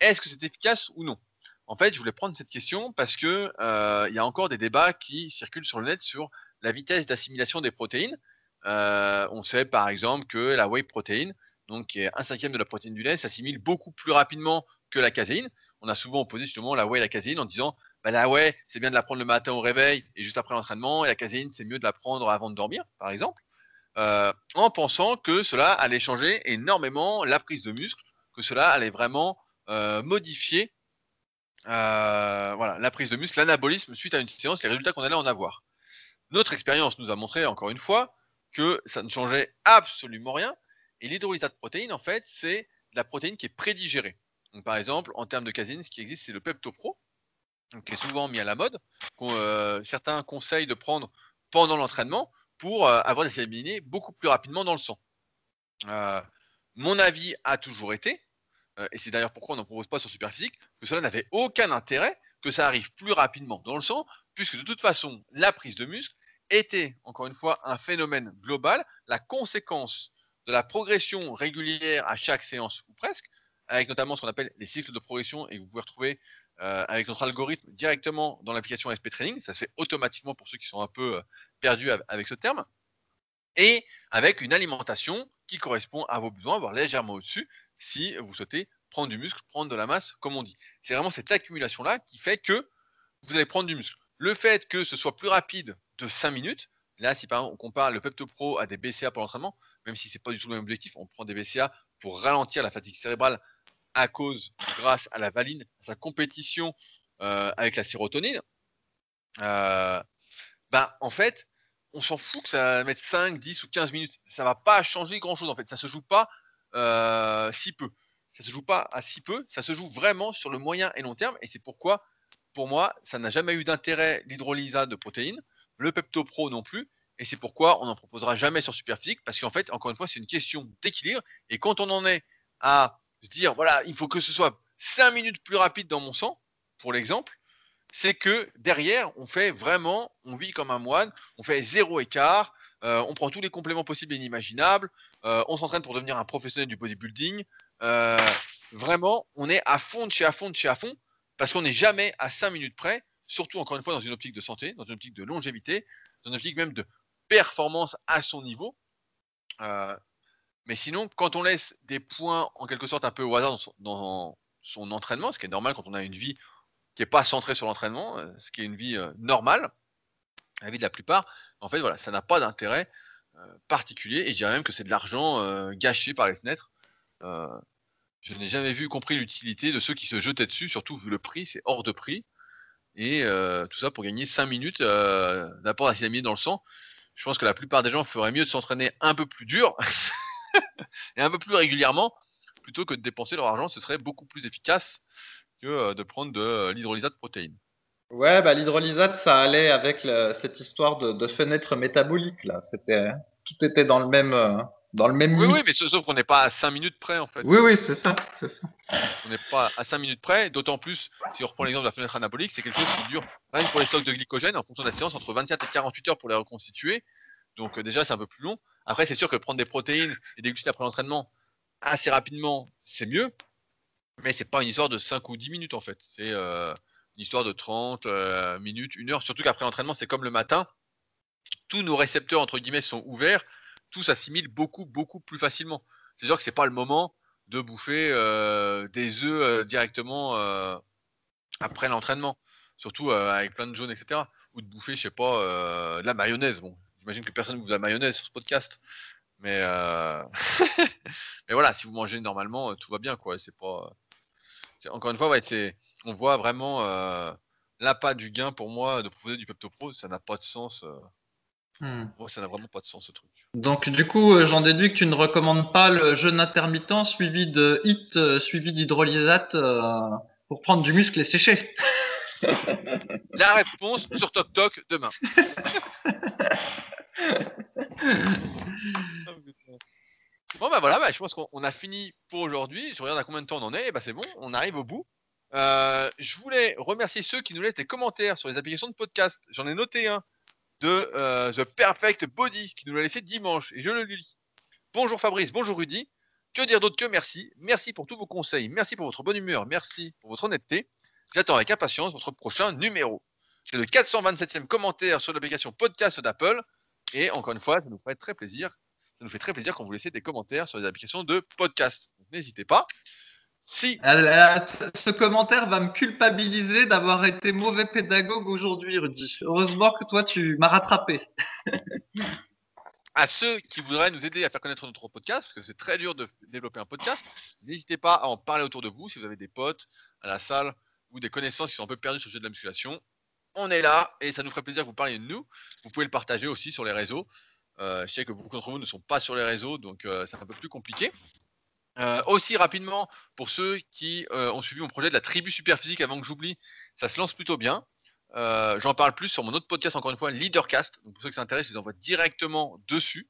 Est-ce que c'est efficace ou non? En fait, je voulais prendre cette question parce que euh, y a encore des débats qui circulent sur le net sur la vitesse d'assimilation des protéines. Euh, on sait par exemple que la whey protein, donc qui est un cinquième de la protéine du lait, s'assimile beaucoup plus rapidement que la caséine. On a souvent opposé justement la whey et la caséine en disant bah, la whey, c'est bien de la prendre le matin au réveil et juste après l'entraînement, et la caséine, c'est mieux de la prendre avant de dormir, par exemple, euh, en pensant que cela allait changer énormément la prise de muscle, que cela allait vraiment euh, modifier euh, la prise de muscle, l'anabolisme suite à une séance, les résultats qu'on allait en avoir. Notre expérience nous a montré, encore une fois, que ça ne changeait absolument rien. Et l'hydrolysate de protéines, en fait, c'est la protéine qui est prédigérée. Par exemple, en termes de caséine, ce qui existe, c'est le PeptoPro, qui est souvent mis à la mode, qu'on certains conseillent de prendre pendant l'entraînement pour euh, avoir des éliminés beaucoup plus rapidement dans le sang. Euh, mon avis a toujours été, euh, et c'est d'ailleurs pourquoi on n'en propose pas sur Superphysique, que cela n'avait aucun intérêt que ça arrive plus rapidement dans le sang, puisque de toute façon, la prise de muscle était, encore une fois, un phénomène global, la conséquence de la progression régulière à chaque séance, ou presque, avec notamment ce qu'on appelle les cycles de progression, et vous pouvez retrouver avec notre algorithme directement dans l'application SP Training. Ça se fait automatiquement pour ceux qui sont un peu perdus avec ce terme. Et avec une alimentation qui correspond à vos besoins, voire légèrement au-dessus, si vous souhaitez prendre du muscle, prendre de la masse, comme on dit. C'est vraiment cette accumulation-là qui fait que vous allez prendre du muscle. Le fait que ce soit plus rapide de 5 minutes, là, si par exemple on compare le Pepto Pro à des BCA pour l'entraînement, même si ce n'est pas du tout le même objectif, on prend des BCA pour ralentir la fatigue cérébrale à cause, grâce à la valine, à sa compétition euh, avec la sérotonine, euh, bah, en fait, on s'en fout que ça mette 5, 10 ou 15 minutes. Ça va pas changer grand chose en fait. Ça se joue pas euh, si peu. Ça se joue pas à si peu. Ça se joue vraiment sur le moyen et long terme. Et c'est pourquoi, pour moi, ça n'a jamais eu d'intérêt l'hydrolysa de protéines, le Pepto Pro non plus. Et c'est pourquoi on n'en proposera jamais sur Superphysique. Parce qu'en fait, encore une fois, c'est une question d'équilibre. Et quand on en est à se dire, voilà, il faut que ce soit 5 minutes plus rapide dans mon sang, pour l'exemple, c'est que derrière, on fait vraiment, on vit comme un moine, on fait zéro écart, euh, on prend tous les compléments possibles et inimaginables, euh, on s'entraîne pour devenir un professionnel du bodybuilding. Euh, vraiment, on est à fond de chez à fond de chez à fond, parce qu'on n'est jamais à 5 minutes près, surtout encore une fois dans une optique de santé, dans une optique de longévité, dans une optique même de performance à son niveau. Mais sinon, quand on laisse des points en quelque sorte un peu au hasard dans son, entraînement, ce qui est normal quand on a une vie qui n'est pas centrée sur l'entraînement, euh, ce qui est une vie euh, normale, la vie de la plupart, en fait, voilà, ça n'a pas d'intérêt euh, particulier. Et je dirais même que c'est de l'argent gâché par les fenêtres. je n'ai jamais vu, compris l'utilité de ceux qui se jetaient dessus, surtout vu le prix, c'est hors de prix. Et tout ça pour gagner 5 minutes d'apport d'acétamine dans le sang. Je pense que la plupart des gens feraient mieux de s'entraîner un peu plus dur *laughs* et un peu plus régulièrement, plutôt que de dépenser leur argent, ce serait beaucoup plus efficace que euh, de prendre de euh, l'hydrolysate de protéines. Ouais, bah, l'hydrolysate, ça allait avec cette histoire de, fenêtre métabolique. Là. C'était, tout était dans le même, euh, dans le même Oui, oui, mais sauf qu'on n'est pas à 5 minutes près, en fait. Oui, oui, c'est ça, ça. On n'est pas à 5 minutes près, d'autant plus, si on reprend l'exemple de la fenêtre anabolique, c'est quelque chose qui dure, même pour les stocks de glycogène, en fonction de la séance, entre 27 et 48 heures pour les reconstituer. Donc déjà, c'est un peu plus long. Après, c'est sûr que prendre des protéines et des glucides après l'entraînement assez rapidement, c'est mieux. Mais c'est pas une histoire de 5 ou 10 minutes en fait. C'est euh, une histoire de 30 euh, minutes, une heure. Surtout qu'après l'entraînement, c'est comme le matin. Tous nos récepteurs, entre guillemets, sont ouverts. Tout s'assimile beaucoup, beaucoup plus facilement. C'est sûr que c'est pas le moment de bouffer euh, des œufs directement après l'entraînement. Surtout avec plein de jaunes, etc. Ou de bouffer, je sais pas, de la mayonnaise. Bon, J'imagine que personne ne vous a mayonnaise sur ce podcast. Mais, *laughs* mais voilà, si vous mangez normalement, tout va bien. Quoi. C'est pas... Encore une fois, ouais, c'est... on voit vraiment euh, l'appât du gain pour moi de proposer du Pepto Pro. Ça n'a pas de sens. Hmm. ça n'a vraiment pas de sens ce truc. Donc du coup, j'en déduis que tu ne recommandes pas le jeûne intermittent suivi de HIT, suivi d'hydrolysate pour prendre du muscle et sécher. *laughs* La réponse sur Toc Toc demain. *laughs* *laughs* bon bah voilà, bah, je pense qu'on a fini pour aujourd'hui. Je regarde à combien de temps on en est, et bah c'est bon, on arrive au bout. Euh, je voulais remercier ceux qui nous laissent des commentaires sur les applications de podcast. J'en ai noté un de euh, The Perfect Body qui nous l'a laissé dimanche et je le lis. Bonjour Fabrice, bonjour Rudy. Que dire d'autre que merci? Merci pour tous vos conseils, merci pour votre bonne humeur, merci pour votre honnêteté. J'attends avec impatience votre prochain numéro. C'est le 427e commentaire sur l'application podcast d'Apple. Et encore une fois, ça nous ferait très plaisir. Ça nous fait très plaisir quand vous laissez des commentaires sur les applications de podcast. N'hésitez pas. Si. Ce commentaire va me culpabiliser d'avoir été mauvais pédagogue aujourd'hui, Rudy. Heureusement que toi, tu m'as rattrapé. *laughs* à ceux qui voudraient nous aider à faire connaître notre podcast, parce que c'est très dur de développer un podcast, n'hésitez pas à en parler autour de vous si vous avez des potes à la salle ou des connaissances qui sont un peu perdues sur le sujet de la musculation. On est là et ça nous ferait plaisir que vous parliez de nous. Vous pouvez le partager aussi sur les réseaux. Euh, je sais que beaucoup d'entre vous ne sont pas sur les réseaux, donc euh, c'est un peu plus compliqué. Euh, aussi rapidement, pour ceux qui ont suivi mon projet de la tribu super physique avant que j'oublie, ça se lance plutôt bien. J'en parle plus sur mon autre podcast, encore une fois, Leadercast. Donc pour ceux qui s'intéressent, je les envoie directement dessus.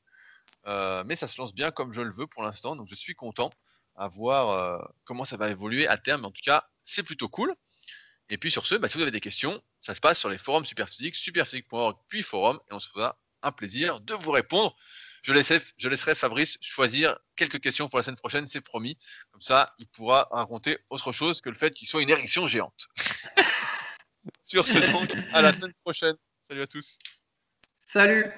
mais ça se lance bien comme je le veux pour l'instant, donc je suis content à voir comment ça va évoluer à terme. En tout cas, c'est plutôt cool. Et puis sur ce, bah, si vous avez des questions, ça se passe sur les forums Superphysique, superphysique.org, puis forum, et on se fera un plaisir de vous répondre. Je laisserai, je laisserai Fabrice choisir quelques questions pour la semaine prochaine, c'est promis. Comme ça, il pourra raconter autre chose que le fait qu'il soit une érection géante. *laughs* sur ce donc, à la semaine prochaine. Salut à tous. Salut.